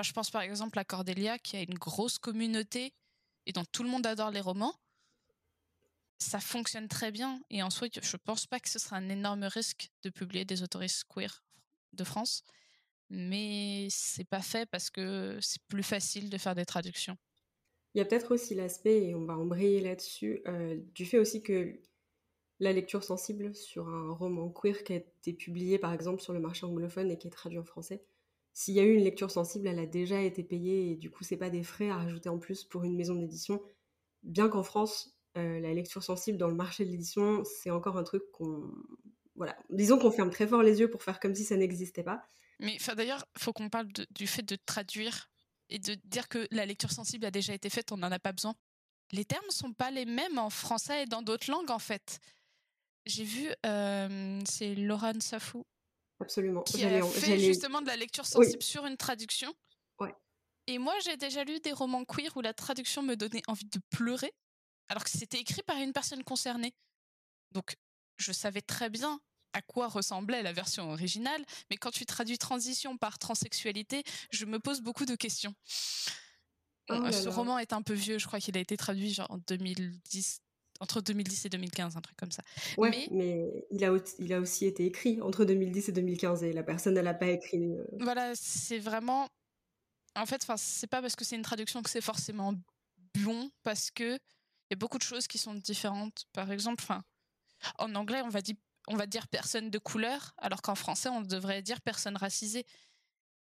je pense par exemple à Cordelia qui a une grosse communauté et dont tout le monde adore les romans ça fonctionne très bien. Et en soi, je pense pas que ce sera un énorme risque de publier des autoristes queer de France. Mais c'est pas fait parce que c'est plus facile de faire des traductions. Il y a peut-être aussi l'aspect, et on va embrayer là-dessus, euh, du fait aussi que la lecture sensible sur un roman queer qui a été publié par exemple sur le marché anglophone et qui est traduit en français, s'il y a eu une lecture sensible, elle a déjà été payée et du coup c'est pas des frais à rajouter en plus pour une maison d'édition. Bien qu'en France, euh, la lecture sensible dans le marché de l'édition, c'est encore un truc qu'on. Voilà. Disons qu'on ferme très fort les yeux pour faire comme si ça n'existait pas. Mais d'ailleurs, il faut qu'on parle du fait de traduire et de dire que la lecture sensible a déjà été faite, on n'en a pas besoin. Les termes sont pas les mêmes en français et dans d'autres langues, en fait. J'ai vu, euh, c'est Laurent Safou. Absolument. Qui a fait justement de la lecture sensible sur une traduction. Ouais. Et moi, j'ai déjà lu des romans queer où la traduction me donnait envie de pleurer alors que c'était écrit par une personne concernée. Donc, je savais très bien à quoi ressemblait la version originale, mais quand tu traduis transition par transsexualité, je me pose beaucoup de questions. Oh ce roman est un peu vieux, je crois qu'il a été traduit genre en 2010, entre 2010 et 2015, un truc comme ça. Ouais, mais, il, a, il a aussi été écrit entre 2010 et 2015 et la personne, elle n'a pas écrit. Euh. Voilà, c'est vraiment. En fait, c'est pas parce que c'est une traduction que c'est forcément bon, parce que y a beaucoup de choses qui sont différentes. Par exemple, en anglais, on va dire on va dire personne de couleur, alors qu'en français, on devrait dire personne racisée.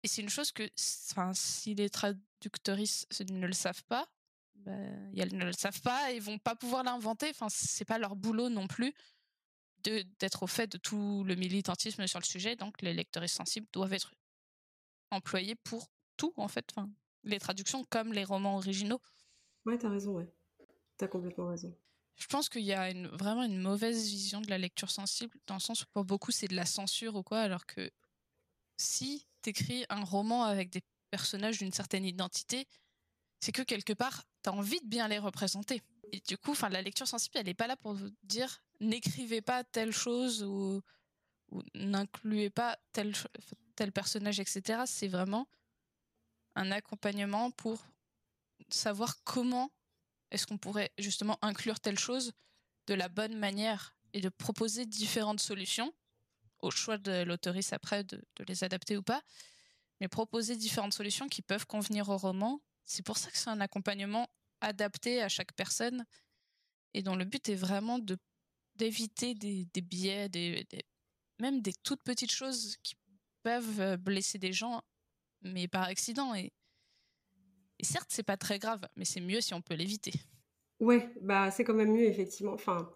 Et c'est une chose que, enfin, si les traducteuristes ne le savent pas, ben, elles ne le savent pas et vont pas pouvoir l'inventer. Enfin, c'est pas leur boulot non plus d'être au fait de tout le militantisme sur le sujet. Donc, les lecteurs sensibles doivent être employés pour tout, en fait. Enfin, les traductions comme les romans originaux. Ouais, t'as raison, ouais. T'as complètement raison. Je pense qu'il y a vraiment une mauvaise vision de la lecture sensible, dans le sens où pour beaucoup c'est de la censure ou quoi, alors que si t'écris un roman avec des personnages d'une certaine identité, c'est que quelque part, tu as envie de bien les représenter. Et du coup, enfin, la lecture sensible, elle n'est pas là pour vous dire n'écrivez pas telle chose ou, n'incluez pas tel, tel personnage, etc. C'est vraiment un accompagnement pour savoir comment est-ce qu'on pourrait justement inclure telle chose de la bonne manière et de proposer différentes solutions au choix de l'autoriste après de, les adapter ou pas, mais proposer différentes solutions qui peuvent convenir au roman. C'est pour ça que c'est un accompagnement adapté à chaque personne et dont le but est vraiment de d'éviter des, biais, des, même des toutes petites choses qui peuvent euh, blesser des gens, mais par accident. Et, et certes, c'est pas très grave, mais c'est mieux si on peut l'éviter. Ouais, bah c'est quand même mieux effectivement. Enfin,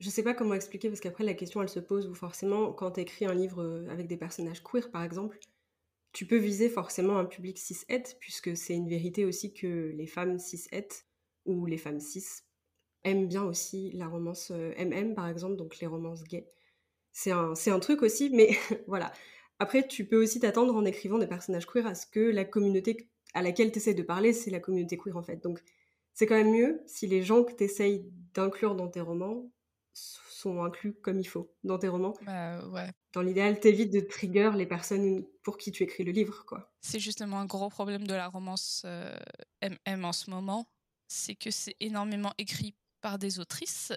je sais pas comment expliquer parce qu'après la question elle se pose où forcément quand tu écris un livre euh, avec des personnages queer par exemple, tu peux viser forcément un public cis-het puisque c'est une vérité aussi que les femmes cis-het ou les femmes cis aiment bien aussi la romance MM par exemple, donc les romances gays. C'est un, c'est un truc aussi, mais voilà. Après, tu peux aussi t'attendre en écrivant des personnages queer à ce que la communauté à laquelle tu essaies de parler, c'est la communauté queer en fait. Donc c'est quand même mieux si les gens que tu essayes d'inclure dans tes romans sont inclus comme il faut dans tes romans. Bah, ouais. Dans l'idéal, t'évites de trigger les personnes pour qui tu écris le livre, quoi. C'est justement un gros problème de la romance MM euh, en ce moment, c'est que c'est énormément écrit par des autrices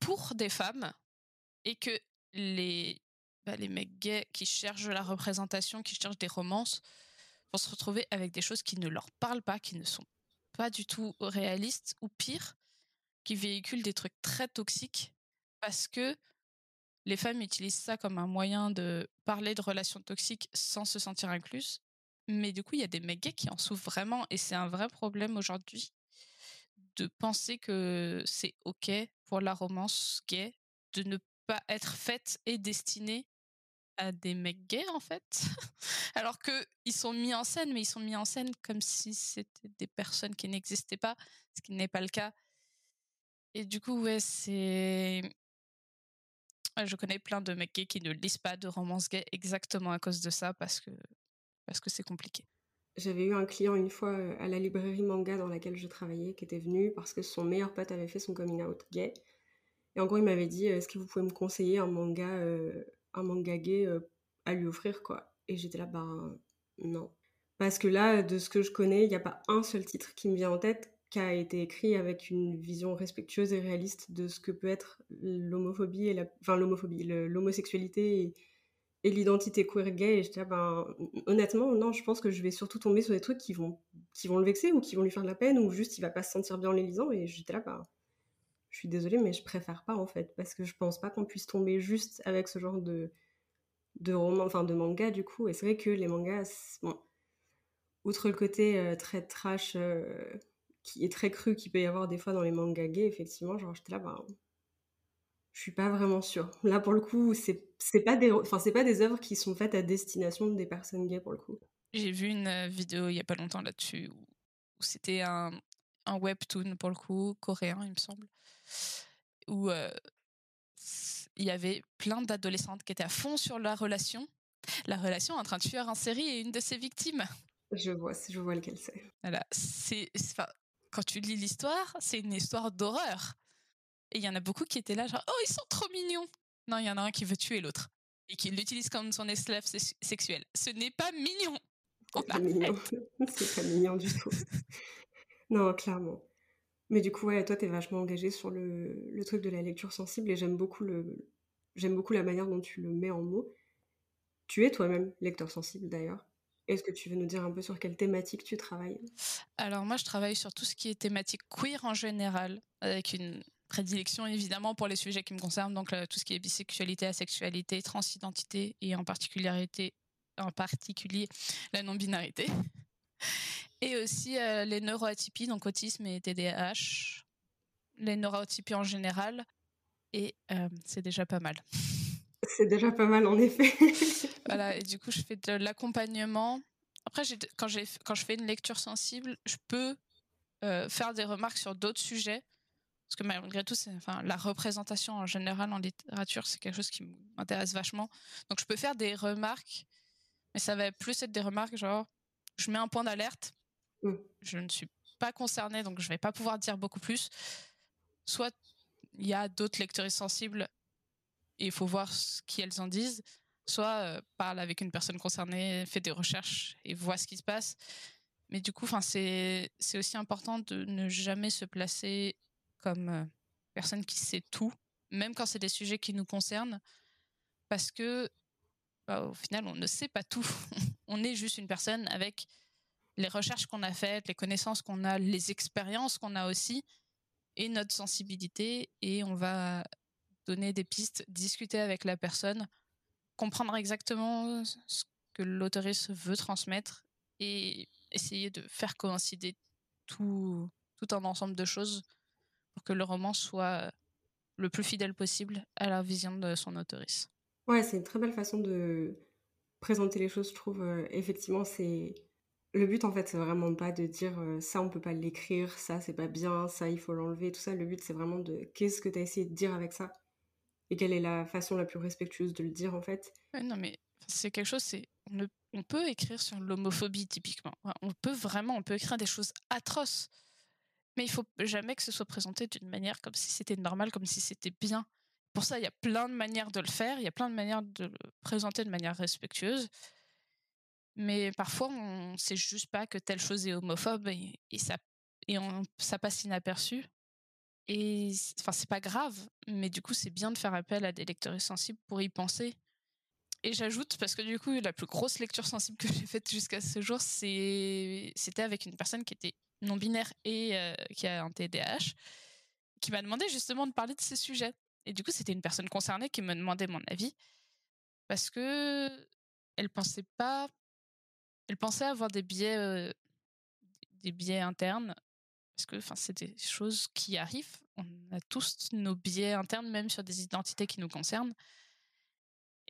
pour des femmes et que les bah, les mecs gays qui cherchent la représentation, qui cherchent des romances, vont se retrouver avec des choses qui ne leur parlent pas, qui ne sont pas du tout réalistes ou pire, qui véhiculent des trucs très toxiques parce que les femmes utilisent ça comme un moyen de parler de relations toxiques sans se sentir incluses. Mais du coup, il y a des mecs gays qui en souffrent vraiment et c'est un vrai problème aujourd'hui de penser que c'est OK pour la romance gay de ne pas être faite et destinée à des mecs gays en fait, alors que ils sont mis en scène, mais ils sont mis en scène comme si c'était des personnes qui n'existaient pas, ce qui n'est pas le cas. Et du coup, ouais, c'est. Je connais plein de mecs gays qui ne lisent pas de romances gays exactement à cause de ça, parce que parce que c'est compliqué. J'avais eu un client une fois euh, à la librairie manga dans laquelle je travaillais qui était venu parce que son meilleur pote avait fait son coming out gay. Et en gros, il m'avait dit Est-ce que vous pouvez me conseiller un manga euh, un manga gay euh, à lui offrir, quoi. Et j'étais là, ben non. Parce que là, de ce que je connais, il n'y a pas un seul titre qui me vient en tête qui a été écrit avec une vision respectueuse et réaliste de ce que peut être l'homophobie et la... enfin l'homophobie, l'homosexualité et, et l'identité queer gay. Et j'étais là, ben honnêtement, non, je pense que je vais surtout tomber sur des trucs qui vont, qui vont le vexer ou qui vont lui faire de la peine ou juste il va pas se sentir bien en les lisant. Et j'étais là, ben je suis désolée, mais je préfère pas en fait, parce que je pense pas qu'on puisse tomber juste avec ce genre de, de roman, enfin de manga du coup. Et c'est vrai que les mangas, outre le côté euh, très trash, euh, qui est très cru, qu'il peut y avoir des fois dans les mangas gays, effectivement, genre j'étais là, bah, je suis pas vraiment sûre. Là pour le coup, c'est pas des, enfin c'est pas des œuvres qui sont faites à destination des personnes gays pour le coup. J'ai vu une euh, vidéo il y a pas longtemps là-dessus où c'était un, un webtoon pour le coup, coréen il me semble, où il y avait plein d'adolescentes qui étaient à fond sur la relation, la relation entre un tueur en série et une de ses victimes. Je vois, je vois lequel c'est. Voilà, c'est, quand tu lis l'histoire, c'est une histoire d'horreur. Et il y en a beaucoup qui étaient là, genre, oh, ils sont trop mignons. Non, il y en a un qui veut tuer l'autre et qui l'utilise comme son esclave sexuel. Ce n'est pas mignon. C'est pas mignon. c'est pas mignon du tout. non, clairement. Mais du coup, ouais, toi, t'es vachement engagé sur le, le, truc de la lecture sensible et j'aime beaucoup, le, j'aime beaucoup la manière dont tu le mets en mots. Tu es toi-même lecteur sensible d'ailleurs. Est-ce que tu veux nous dire un peu sur quelle thématique tu travailles? Alors moi, je travaille sur tout ce qui est thématique queer en général, avec une prédilection évidemment pour les sujets qui me concernent, donc euh, tout ce qui est bisexualité, asexualité, transidentité et en particularité, en particulier la non-binarité et aussi euh, les neuroatypies, donc autisme et TDAH, les neuroatypies en général, et euh, c'est déjà pas mal. C'est déjà pas mal en effet. voilà, et du coup, je fais de l'accompagnement. Après, quand, quand je fais une lecture sensible, je peux euh, faire des remarques sur d'autres sujets. Parce que malgré tout, enfin, la représentation en général en littérature, c'est quelque chose qui m'intéresse vachement. Donc, je peux faire des remarques, mais ça va plus être des remarques genre, je mets un point d'alerte mmh. je ne suis pas concernée, donc je vais pas pouvoir dire beaucoup plus. Soit il y a d'autres lecteurs sensibles et il faut voir ce qu'elles en disent. Soit euh, parle avec une personne concernée, fait des recherches et voit ce qui se passe. Mais du coup, c'est aussi important de ne jamais se placer comme euh, personne qui sait tout, même quand c'est des sujets qui nous concernent, parce que bah, au final, on ne sait pas tout. on est juste une personne avec les recherches qu'on a faites, les connaissances qu'on a, les expériences qu'on a aussi, et notre sensibilité. Et on va donner des pistes, discuter avec la personne, comprendre exactement ce que l'autoriste veut transmettre et essayer de faire coïncider tout, un ensemble de choses pour que le roman soit le plus fidèle possible à la vision de son autoriste. Ouais, c'est une très belle façon de présenter les choses, je trouve. Euh, effectivement, c'est le but en fait, c'est vraiment pas de dire euh, ça on peut pas l'écrire, ça c'est pas bien, ça il faut l'enlever, tout ça. Le but c'est vraiment de qu'est-ce que tu as essayé de dire avec ça? Et quelle est la façon la plus respectueuse de le dire en fait? non mais c'est quelque chose, c'est on peut écrire sur l'homophobie typiquement. On peut vraiment, on peut écrire des choses atroces, mais il faut jamais que ce soit présenté d'une manière comme si c'était normal, comme si c'était bien. Pour ça, il y a plein de manières de le faire, il y a plein de manières de le présenter de manière respectueuse. Mais parfois, on sait juste pas que telle chose est homophobe et, ça, et on, ça passe inaperçu. Et enfin, c'est pas grave, mais du coup, c'est bien de faire appel à des lecteurs sensibles pour y penser. Et j'ajoute, parce que du coup, la plus grosse lecture sensible que j'ai faite jusqu'à ce jour, c'était avec une personne qui était non-binaire et euh, qui a un TDAH, qui m'a demandé justement de parler de ces sujets. Et du coup, c'était une personne concernée qui me demandait mon avis parce que elle pensait pas, elle pensait avoir des biais, des biais internes parce que, c'est des choses qui arrivent. On a tous nos biais internes, même sur des identités qui nous concernent.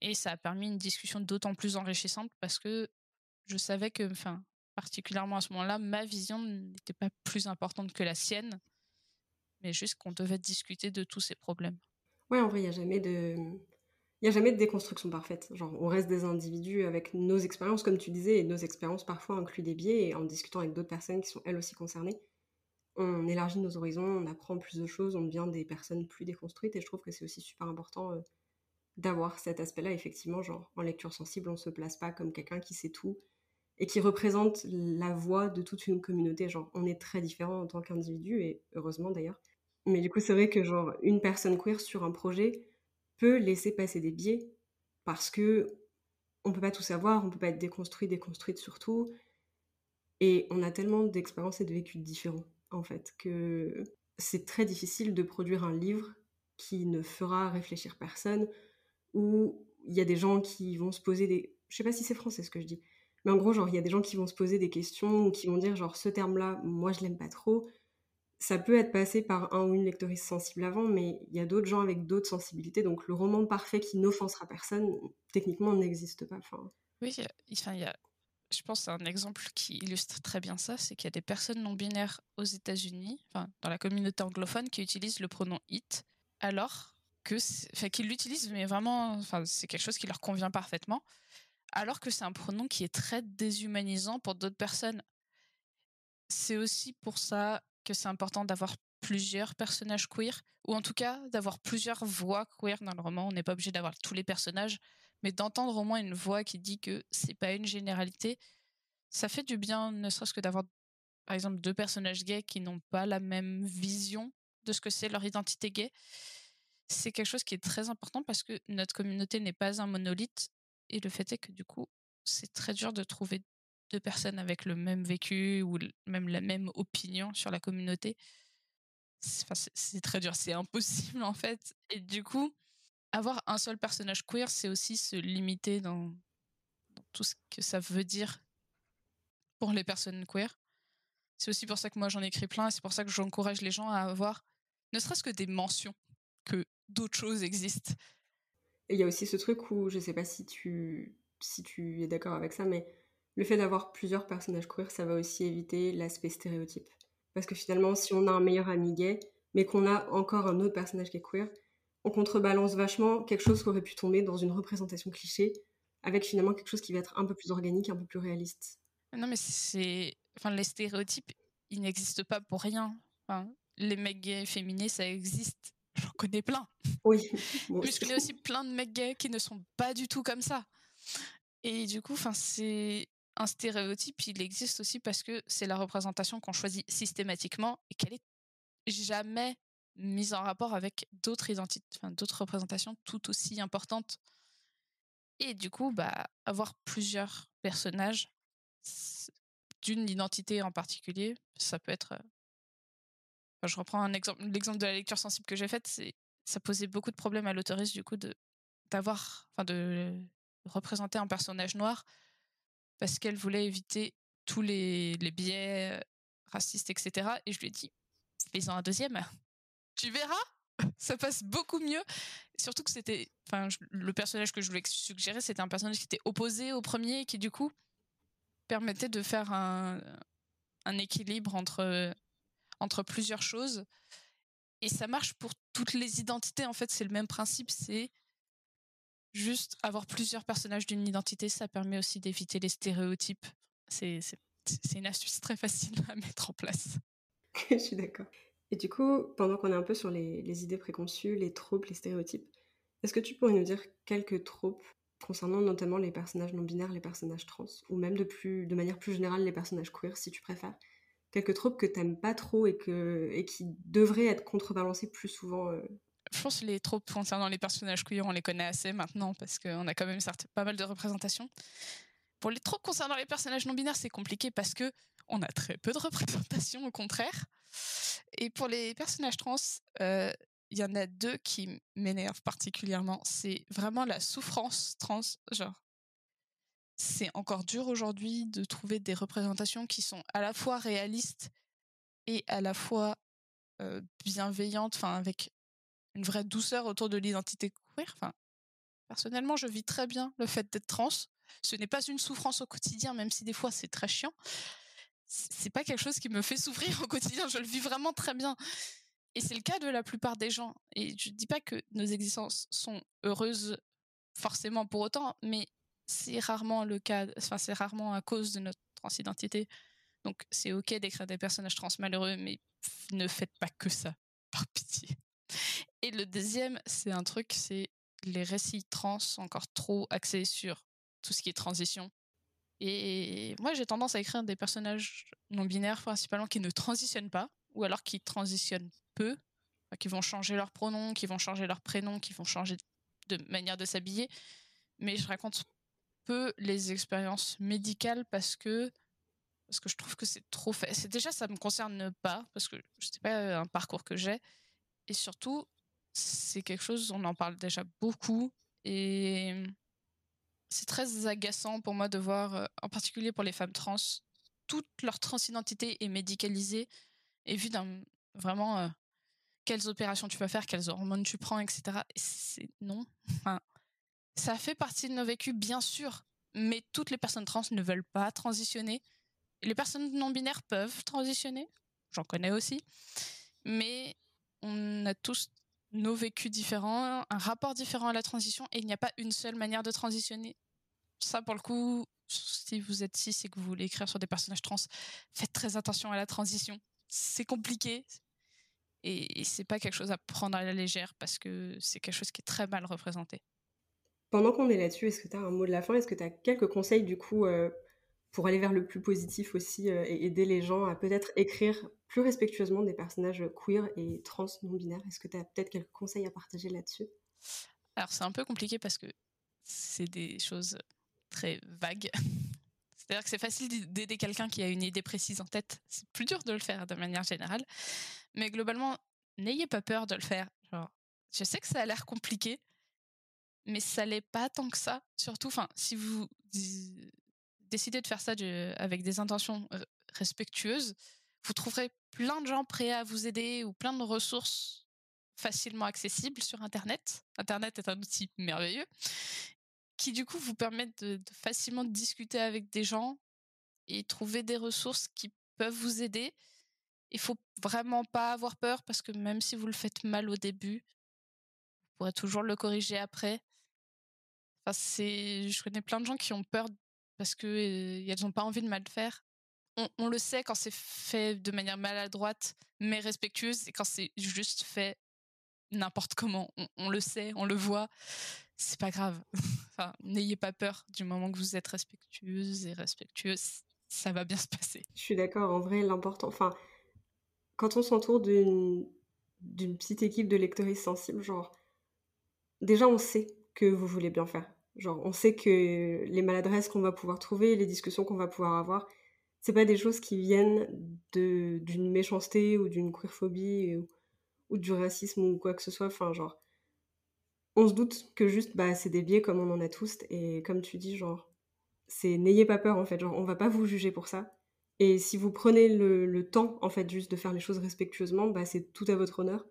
Et ça a permis une discussion d'autant plus enrichissante parce que je savais que, enfin, particulièrement à ce moment-là, ma vision n'était pas plus importante que la sienne, mais juste qu'on devait discuter de tous ces problèmes. Ouais, en vrai, il n'y a jamais de. Il y a jamais de déconstruction parfaite. Genre, on reste des individus avec nos expériences, comme tu disais, et nos expériences parfois incluent des biais, et en discutant avec d'autres personnes qui sont elles aussi concernées, on élargit nos horizons, on apprend plus de choses, on devient des personnes plus déconstruites, et je trouve que c'est aussi super important euh, d'avoir cet aspect-là, effectivement, genre, en lecture sensible, on se place pas comme quelqu'un qui sait tout, et qui représente la voix de toute une communauté. Genre, on est très différents en tant qu'individu, et heureusement d'ailleurs. Mais du coup, c'est vrai que genre une personne queer sur un projet peut laisser passer des biais parce que on peut pas tout savoir, on peut pas être déconstruit, déconstruite surtout. Et on a tellement d'expériences et de vécus différents, en fait, que c'est très difficile de produire un livre qui ne fera réfléchir personne, où il y a des gens qui vont se poser des... Je sais pas si c'est français ce que je dis, mais en gros, genre, il y a des gens qui vont se poser des questions ou qui vont dire, genre, ce terme-là, moi, je l'aime pas trop ça peut être passé par un ou une lectrice sensible avant, mais il y a d'autres gens avec d'autres sensibilités, donc le roman parfait qui n'offensera personne, techniquement, n'existe pas. Oui, enfin, il y a, je pense un exemple qui illustre très bien ça, c'est qu'il y a des personnes non binaires aux États-Unis, dans la communauté anglophone, qui utilisent le pronom it, alors que, qu'ils l'utilisent, mais vraiment, c'est quelque chose qui leur convient parfaitement, alors que c'est un pronom qui est très déshumanisant pour d'autres personnes. C'est aussi pour ça que c'est important d'avoir plusieurs personnages queer, ou en tout cas d'avoir plusieurs voix queer dans le roman. On n'est pas obligé d'avoir tous les personnages, mais d'entendre au moins une voix qui dit que c'est pas une généralité, ça fait du bien, ne serait-ce que d'avoir, par exemple, deux personnages gays qui n'ont pas la même vision de ce que c'est leur identité gay. C'est quelque chose qui est très important parce que notre communauté n'est pas un monolithe, et le fait est que du coup, c'est très dur de trouver deux personnes avec le même vécu ou même la même opinion sur la communauté. C'est très dur, c'est impossible en fait. Et du coup, avoir un seul personnage queer, c'est aussi se limiter dans, tout ce que ça veut dire pour les personnes queer. C'est aussi pour ça que moi j'en écris plein, c'est pour ça que j'encourage les gens à avoir ne serait-ce que des mentions que d'autres choses existent. Et il y a aussi ce truc où, je sais pas si tu, si tu es d'accord avec ça, mais le fait d'avoir plusieurs personnages queer, ça va aussi éviter l'aspect stéréotype. Parce que finalement, si on a un meilleur ami gay, mais qu'on a encore un autre personnage qui est queer, on contrebalance vachement quelque chose qui aurait pu tomber dans une représentation cliché, avec finalement quelque chose qui va être un peu plus organique, un peu plus réaliste. Non, mais c'est. enfin, les stéréotypes, ils n'existent pas pour rien. Enfin, les mecs gays féminins, ça existe. J'en connais plein. Oui. Mais je connais aussi plein de mecs gays qui ne sont pas du tout comme ça. Et du coup, enfin, c'est un stéréotype, il existe aussi parce que c'est la représentation qu'on choisit systématiquement et qu'elle est jamais mise en rapport avec d'autres identités, d'autres représentations tout aussi importantes. Et du coup, bah, avoir plusieurs personnages d'une identité en particulier, ça peut être. je reprends un exemple, l'exemple de la lecture sensible que j'ai faite, c'est ça posait beaucoup de problèmes à l'autoriste du coup de d'avoir, enfin de représenter un personnage noir parce qu'elle voulait éviter tous les, les biais racistes, etc. Et je lui ai dit, fais-en un deuxième. Tu verras, ça passe beaucoup mieux. Surtout que c'était, enfin, le personnage que je voulais suggérer, c'était un personnage qui était opposé au premier, et qui du coup permettait de faire un, un équilibre entre entre plusieurs choses. Et ça marche pour toutes les identités. En fait, c'est le même principe. C'est juste avoir plusieurs personnages d'une identité, ça permet aussi d'éviter les stéréotypes. C'est une astuce très facile à mettre en place. Je suis d'accord. Et du coup, pendant qu'on est un peu sur les, idées préconçues, les tropes, les stéréotypes, est-ce que tu pourrais nous dire quelques tropes concernant notamment les personnages non binaires, les personnages trans, ou même de, plus, de manière plus générale les personnages queer, si tu préfères? Quelques tropes que t'aimes pas trop et, que, et qui devraient être contrebalancées plus souvent euh, je pense les tropes concernant les personnages queer, on les connaît assez maintenant parce qu'on a quand même pas mal de représentations. Pour les tropes concernant les personnages non binaires, c'est compliqué parce que on a très peu de représentations, au contraire. Et pour les personnages trans, euh, il y en a deux qui m'énervent particulièrement. C'est vraiment la souffrance trans, genre. C'est encore dur aujourd'hui de trouver des représentations qui sont à la fois réalistes et à la fois euh, bienveillantes, enfin avec une vraie douceur autour de l'identité queer. Enfin, personnellement, je vis très bien le fait d'être trans. Ce n'est pas une souffrance au quotidien, même si des fois c'est très chiant. C'est pas quelque chose qui me fait souffrir au quotidien. Je le vis vraiment très bien. Et c'est le cas de la plupart des gens. Et je dis pas que nos existences sont heureuses forcément pour autant, mais c'est rarement le cas. Enfin, c'est rarement à cause de notre transidentité. Donc, c'est ok d'écrire des personnages trans malheureux, mais ne faites pas que ça. Par pitié. Et le deuxième, c'est un truc, c'est les récits trans encore trop axés sur tout ce qui est transition. Et moi, j'ai tendance à écrire des personnages non binaires principalement qui ne transitionnent pas, ou alors qui transitionnent peu, qui vont changer leur pronom, qui vont changer leur prénom, qui vont changer de manière de s'habiller. Mais je raconte peu les expériences médicales parce que parce que je trouve que c'est trop fait. C'est déjà ça me concerne pas parce que c'est pas un parcours que j'ai et surtout c'est quelque chose, on en parle déjà beaucoup et c'est très agaçant pour moi de voir, euh, en particulier pour les femmes trans, toute leur transidentité est médicalisée et vue dans vraiment euh, quelles opérations tu vas faire, quelles hormones tu prends, etc. Et c'est non. Ça fait partie de nos vécus, bien sûr, mais toutes les personnes trans ne veulent pas transitionner. Les personnes non binaires peuvent transitionner, j'en connais aussi, mais on a tous nos vécus différents, un rapport différent à la transition et il n'y a pas une seule manière de transitionner. Ça, pour le coup, si vous êtes cis et que vous voulez écrire sur des personnages trans, faites très attention à la transition. C'est compliqué et, c'est pas quelque chose à prendre à la légère parce que c'est quelque chose qui est très mal représenté. Pendant qu'on est là-dessus, est-ce que tu as un mot de la fin? Est-ce que tu as quelques conseils du coup euh, pour aller vers le plus positif aussi euh, et aider les gens à peut-être écrire plus respectueusement des personnages queer et trans non binaires. Est-ce que tu as peut-être quelques conseils à partager là-dessus? Alors c'est un peu compliqué parce que c'est des choses très vagues. C'est-à-dire que c'est facile d'aider quelqu'un qui a une idée précise en tête. C'est plus dur de le faire de manière générale. Mais globalement, n'ayez pas peur de le faire. Je sais que ça a l'air compliqué, mais ça l'est pas tant que ça. Surtout, enfin, si vous décidez de faire ça avec des intentions respectueuses, vous trouverez plein de gens prêts à vous aider ou plein de ressources facilement accessibles sur Internet. Internet est un outil merveilleux qui du coup vous permettent de, facilement discuter avec des gens et trouver des ressources qui peuvent vous aider. Il faut vraiment pas avoir peur parce que même si vous le faites mal au début, vous pourrez toujours le corriger après. Enfin, c'est, je connais plein de gens qui ont peur parce que elles n'ont pas envie de mal faire. On, le sait quand c'est fait de manière maladroite, mais respectueuse, et quand c'est juste fait n'importe comment. On, le sait, on le voit. C'est pas grave. enfin, n'ayez pas peur du moment que vous êtes respectueuse et respectueuse, ça va bien se passer. Je suis d'accord. En vrai, l'important, enfin, quand on s'entoure d'une d'une petite équipe de lectrices sensibles, genre, déjà on sait que vous voulez bien faire. Genre, on sait que les maladresses qu'on va pouvoir trouver, les discussions qu'on va pouvoir avoir, c'est pas des choses qui viennent d'une méchanceté ou d'une queerphobie ou, ou, du racisme ou quoi que ce soit. Enfin, genre, on se doute que juste, bah, c'est des biais comme on en a tous. Et comme tu dis, genre, c'est n'ayez pas peur en fait. Genre, on va pas vous juger pour ça. Et si vous prenez le, le temps, en fait, juste de faire les choses respectueusement, bah, c'est tout à votre honneur.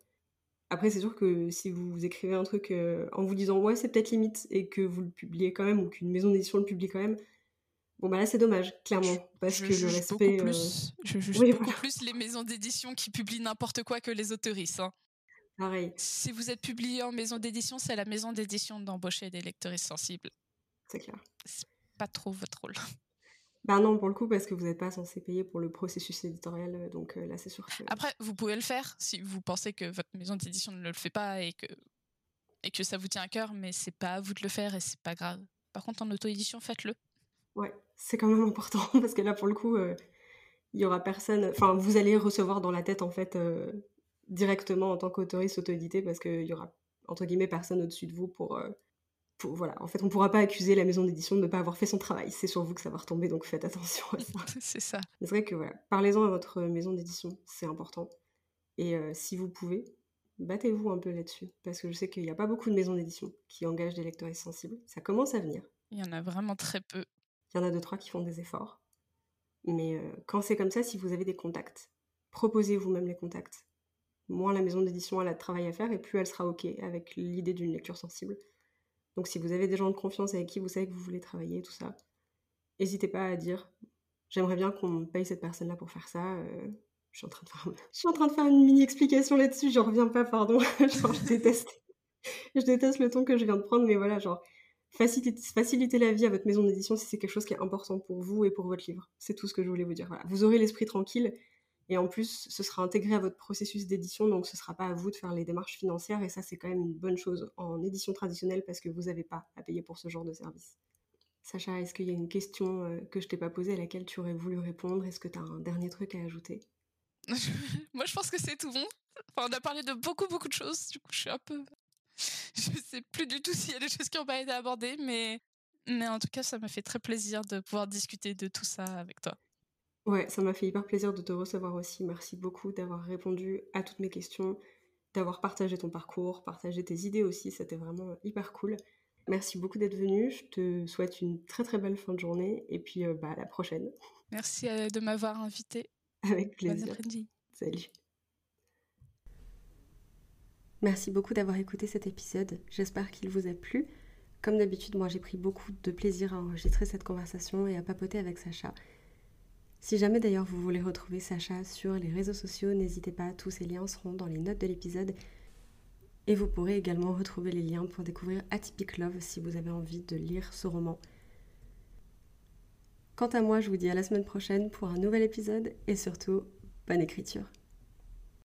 Après, c'est sûr que si vous écrivez un truc euh, en vous disant ouais, c'est peut-être limite et que vous le publiez quand même ou qu'une maison d'édition le publie quand même, bon bah là c'est dommage, clairement, parce que le respect. Beaucoup plus, euh, Je juge beaucoup plus les maisons d'édition qui publient n'importe quoi que les autoristes. Hein. Pareil. Si vous êtes publié en maison d'édition, c'est la maison d'édition d'embaucher des lecteurs sensibles. C'est clair. C'est pas trop votre rôle. Bah non, pour le coup, parce que vous n'êtes pas censé payer pour le processus éditorial, euh, donc euh, là, c'est sûr que... Après, vous pouvez le faire si vous pensez que votre maison d'édition ne le fait pas et que, et que ça vous tient à cœur, mais c'est pas à vous de le faire et c'est pas grave. Par contre, en auto-édition, faites-le. Ouais, c'est quand même important, parce que là, pour le coup, euh, il y aura personne... Enfin, vous allez recevoir dans la tête, en fait, directement en tant qu'autoriste auto-édité, parce qu'il y aura, entre guillemets, personne au-dessus de vous pour voilà, en fait, on ne pourra pas accuser la maison d'édition de ne pas avoir fait son travail. C'est sur vous que ça va retomber, donc faites attention à ça. c'est ça. C'est vrai que voilà, parlez-en à votre maison d'édition, c'est important. Et euh, si vous pouvez, battez-vous un peu là-dessus, parce que je sais qu'il n'y a pas beaucoup de maisons d'édition qui engagent des lecteurs sensibles. Ça commence à venir. Il y en a vraiment très peu. Il y en a deux, trois qui font des efforts. Mais euh, quand c'est comme ça, si vous avez des contacts, proposez vous-même les contacts. Moins la maison d'édition a de travail à faire, et plus elle sera OK avec l'idée d'une lecture sensible. Donc si vous avez des gens de confiance avec qui vous savez que vous voulez travailler, tout ça, n'hésitez pas à dire j'aimerais bien qu'on paye cette personne-là pour faire ça. Euh, je, suis en train de faire... une mini explication là-dessus, je reviens pas, pardon. je déteste. je déteste le ton que je viens de prendre, mais voilà, genre, faciliter, la vie à votre maison d'édition si c'est quelque chose qui est important pour vous et pour votre livre. C'est tout ce que je voulais vous dire. Vous aurez l'esprit tranquille et en plus, ce sera intégré à votre processus d'édition, donc ce ne sera pas à vous de faire les démarches financières. Et ça, c'est quand même une bonne chose en édition traditionnelle parce que vous n'avez pas à payer pour ce genre de service. Sacha, est-ce qu'il y a une question euh, que je t'ai pas posée à laquelle tu aurais voulu répondre? Est-ce que tu as un dernier truc à ajouter? Moi, je pense que c'est tout bon. On a parlé de beaucoup, beaucoup de choses. Du coup, je suis un peu. Je sais plus du tout s'il y a des choses qui n'ont pas été abordées, mais... mais en tout cas, ça m'a fait très plaisir de pouvoir discuter de tout ça avec toi. Ouais, ça m'a fait hyper plaisir de te recevoir aussi. Merci beaucoup d'avoir répondu à toutes mes questions, d'avoir partagé ton parcours, partagé tes idées aussi. C'était vraiment hyper cool. Merci beaucoup d'être venu. Je te souhaite une très très belle fin de journée et puis euh, bah, à la prochaine. Merci euh, de m'avoir invité. Avec plaisir. Salut. Merci beaucoup d'avoir écouté cet épisode. J'espère qu'il vous a plu. Comme d'habitude, moi j'ai pris beaucoup de plaisir à enregistrer cette conversation et à papoter avec Sacha. Si jamais d'ailleurs vous voulez retrouver Sacha sur les réseaux sociaux, n'hésitez pas, tous ces liens seront dans les notes de l'épisode. Et vous pourrez également retrouver les liens pour découvrir Atypic Love si vous avez envie de lire ce roman. Quant à moi, je vous dis à la semaine prochaine pour un nouvel épisode et surtout, bonne écriture.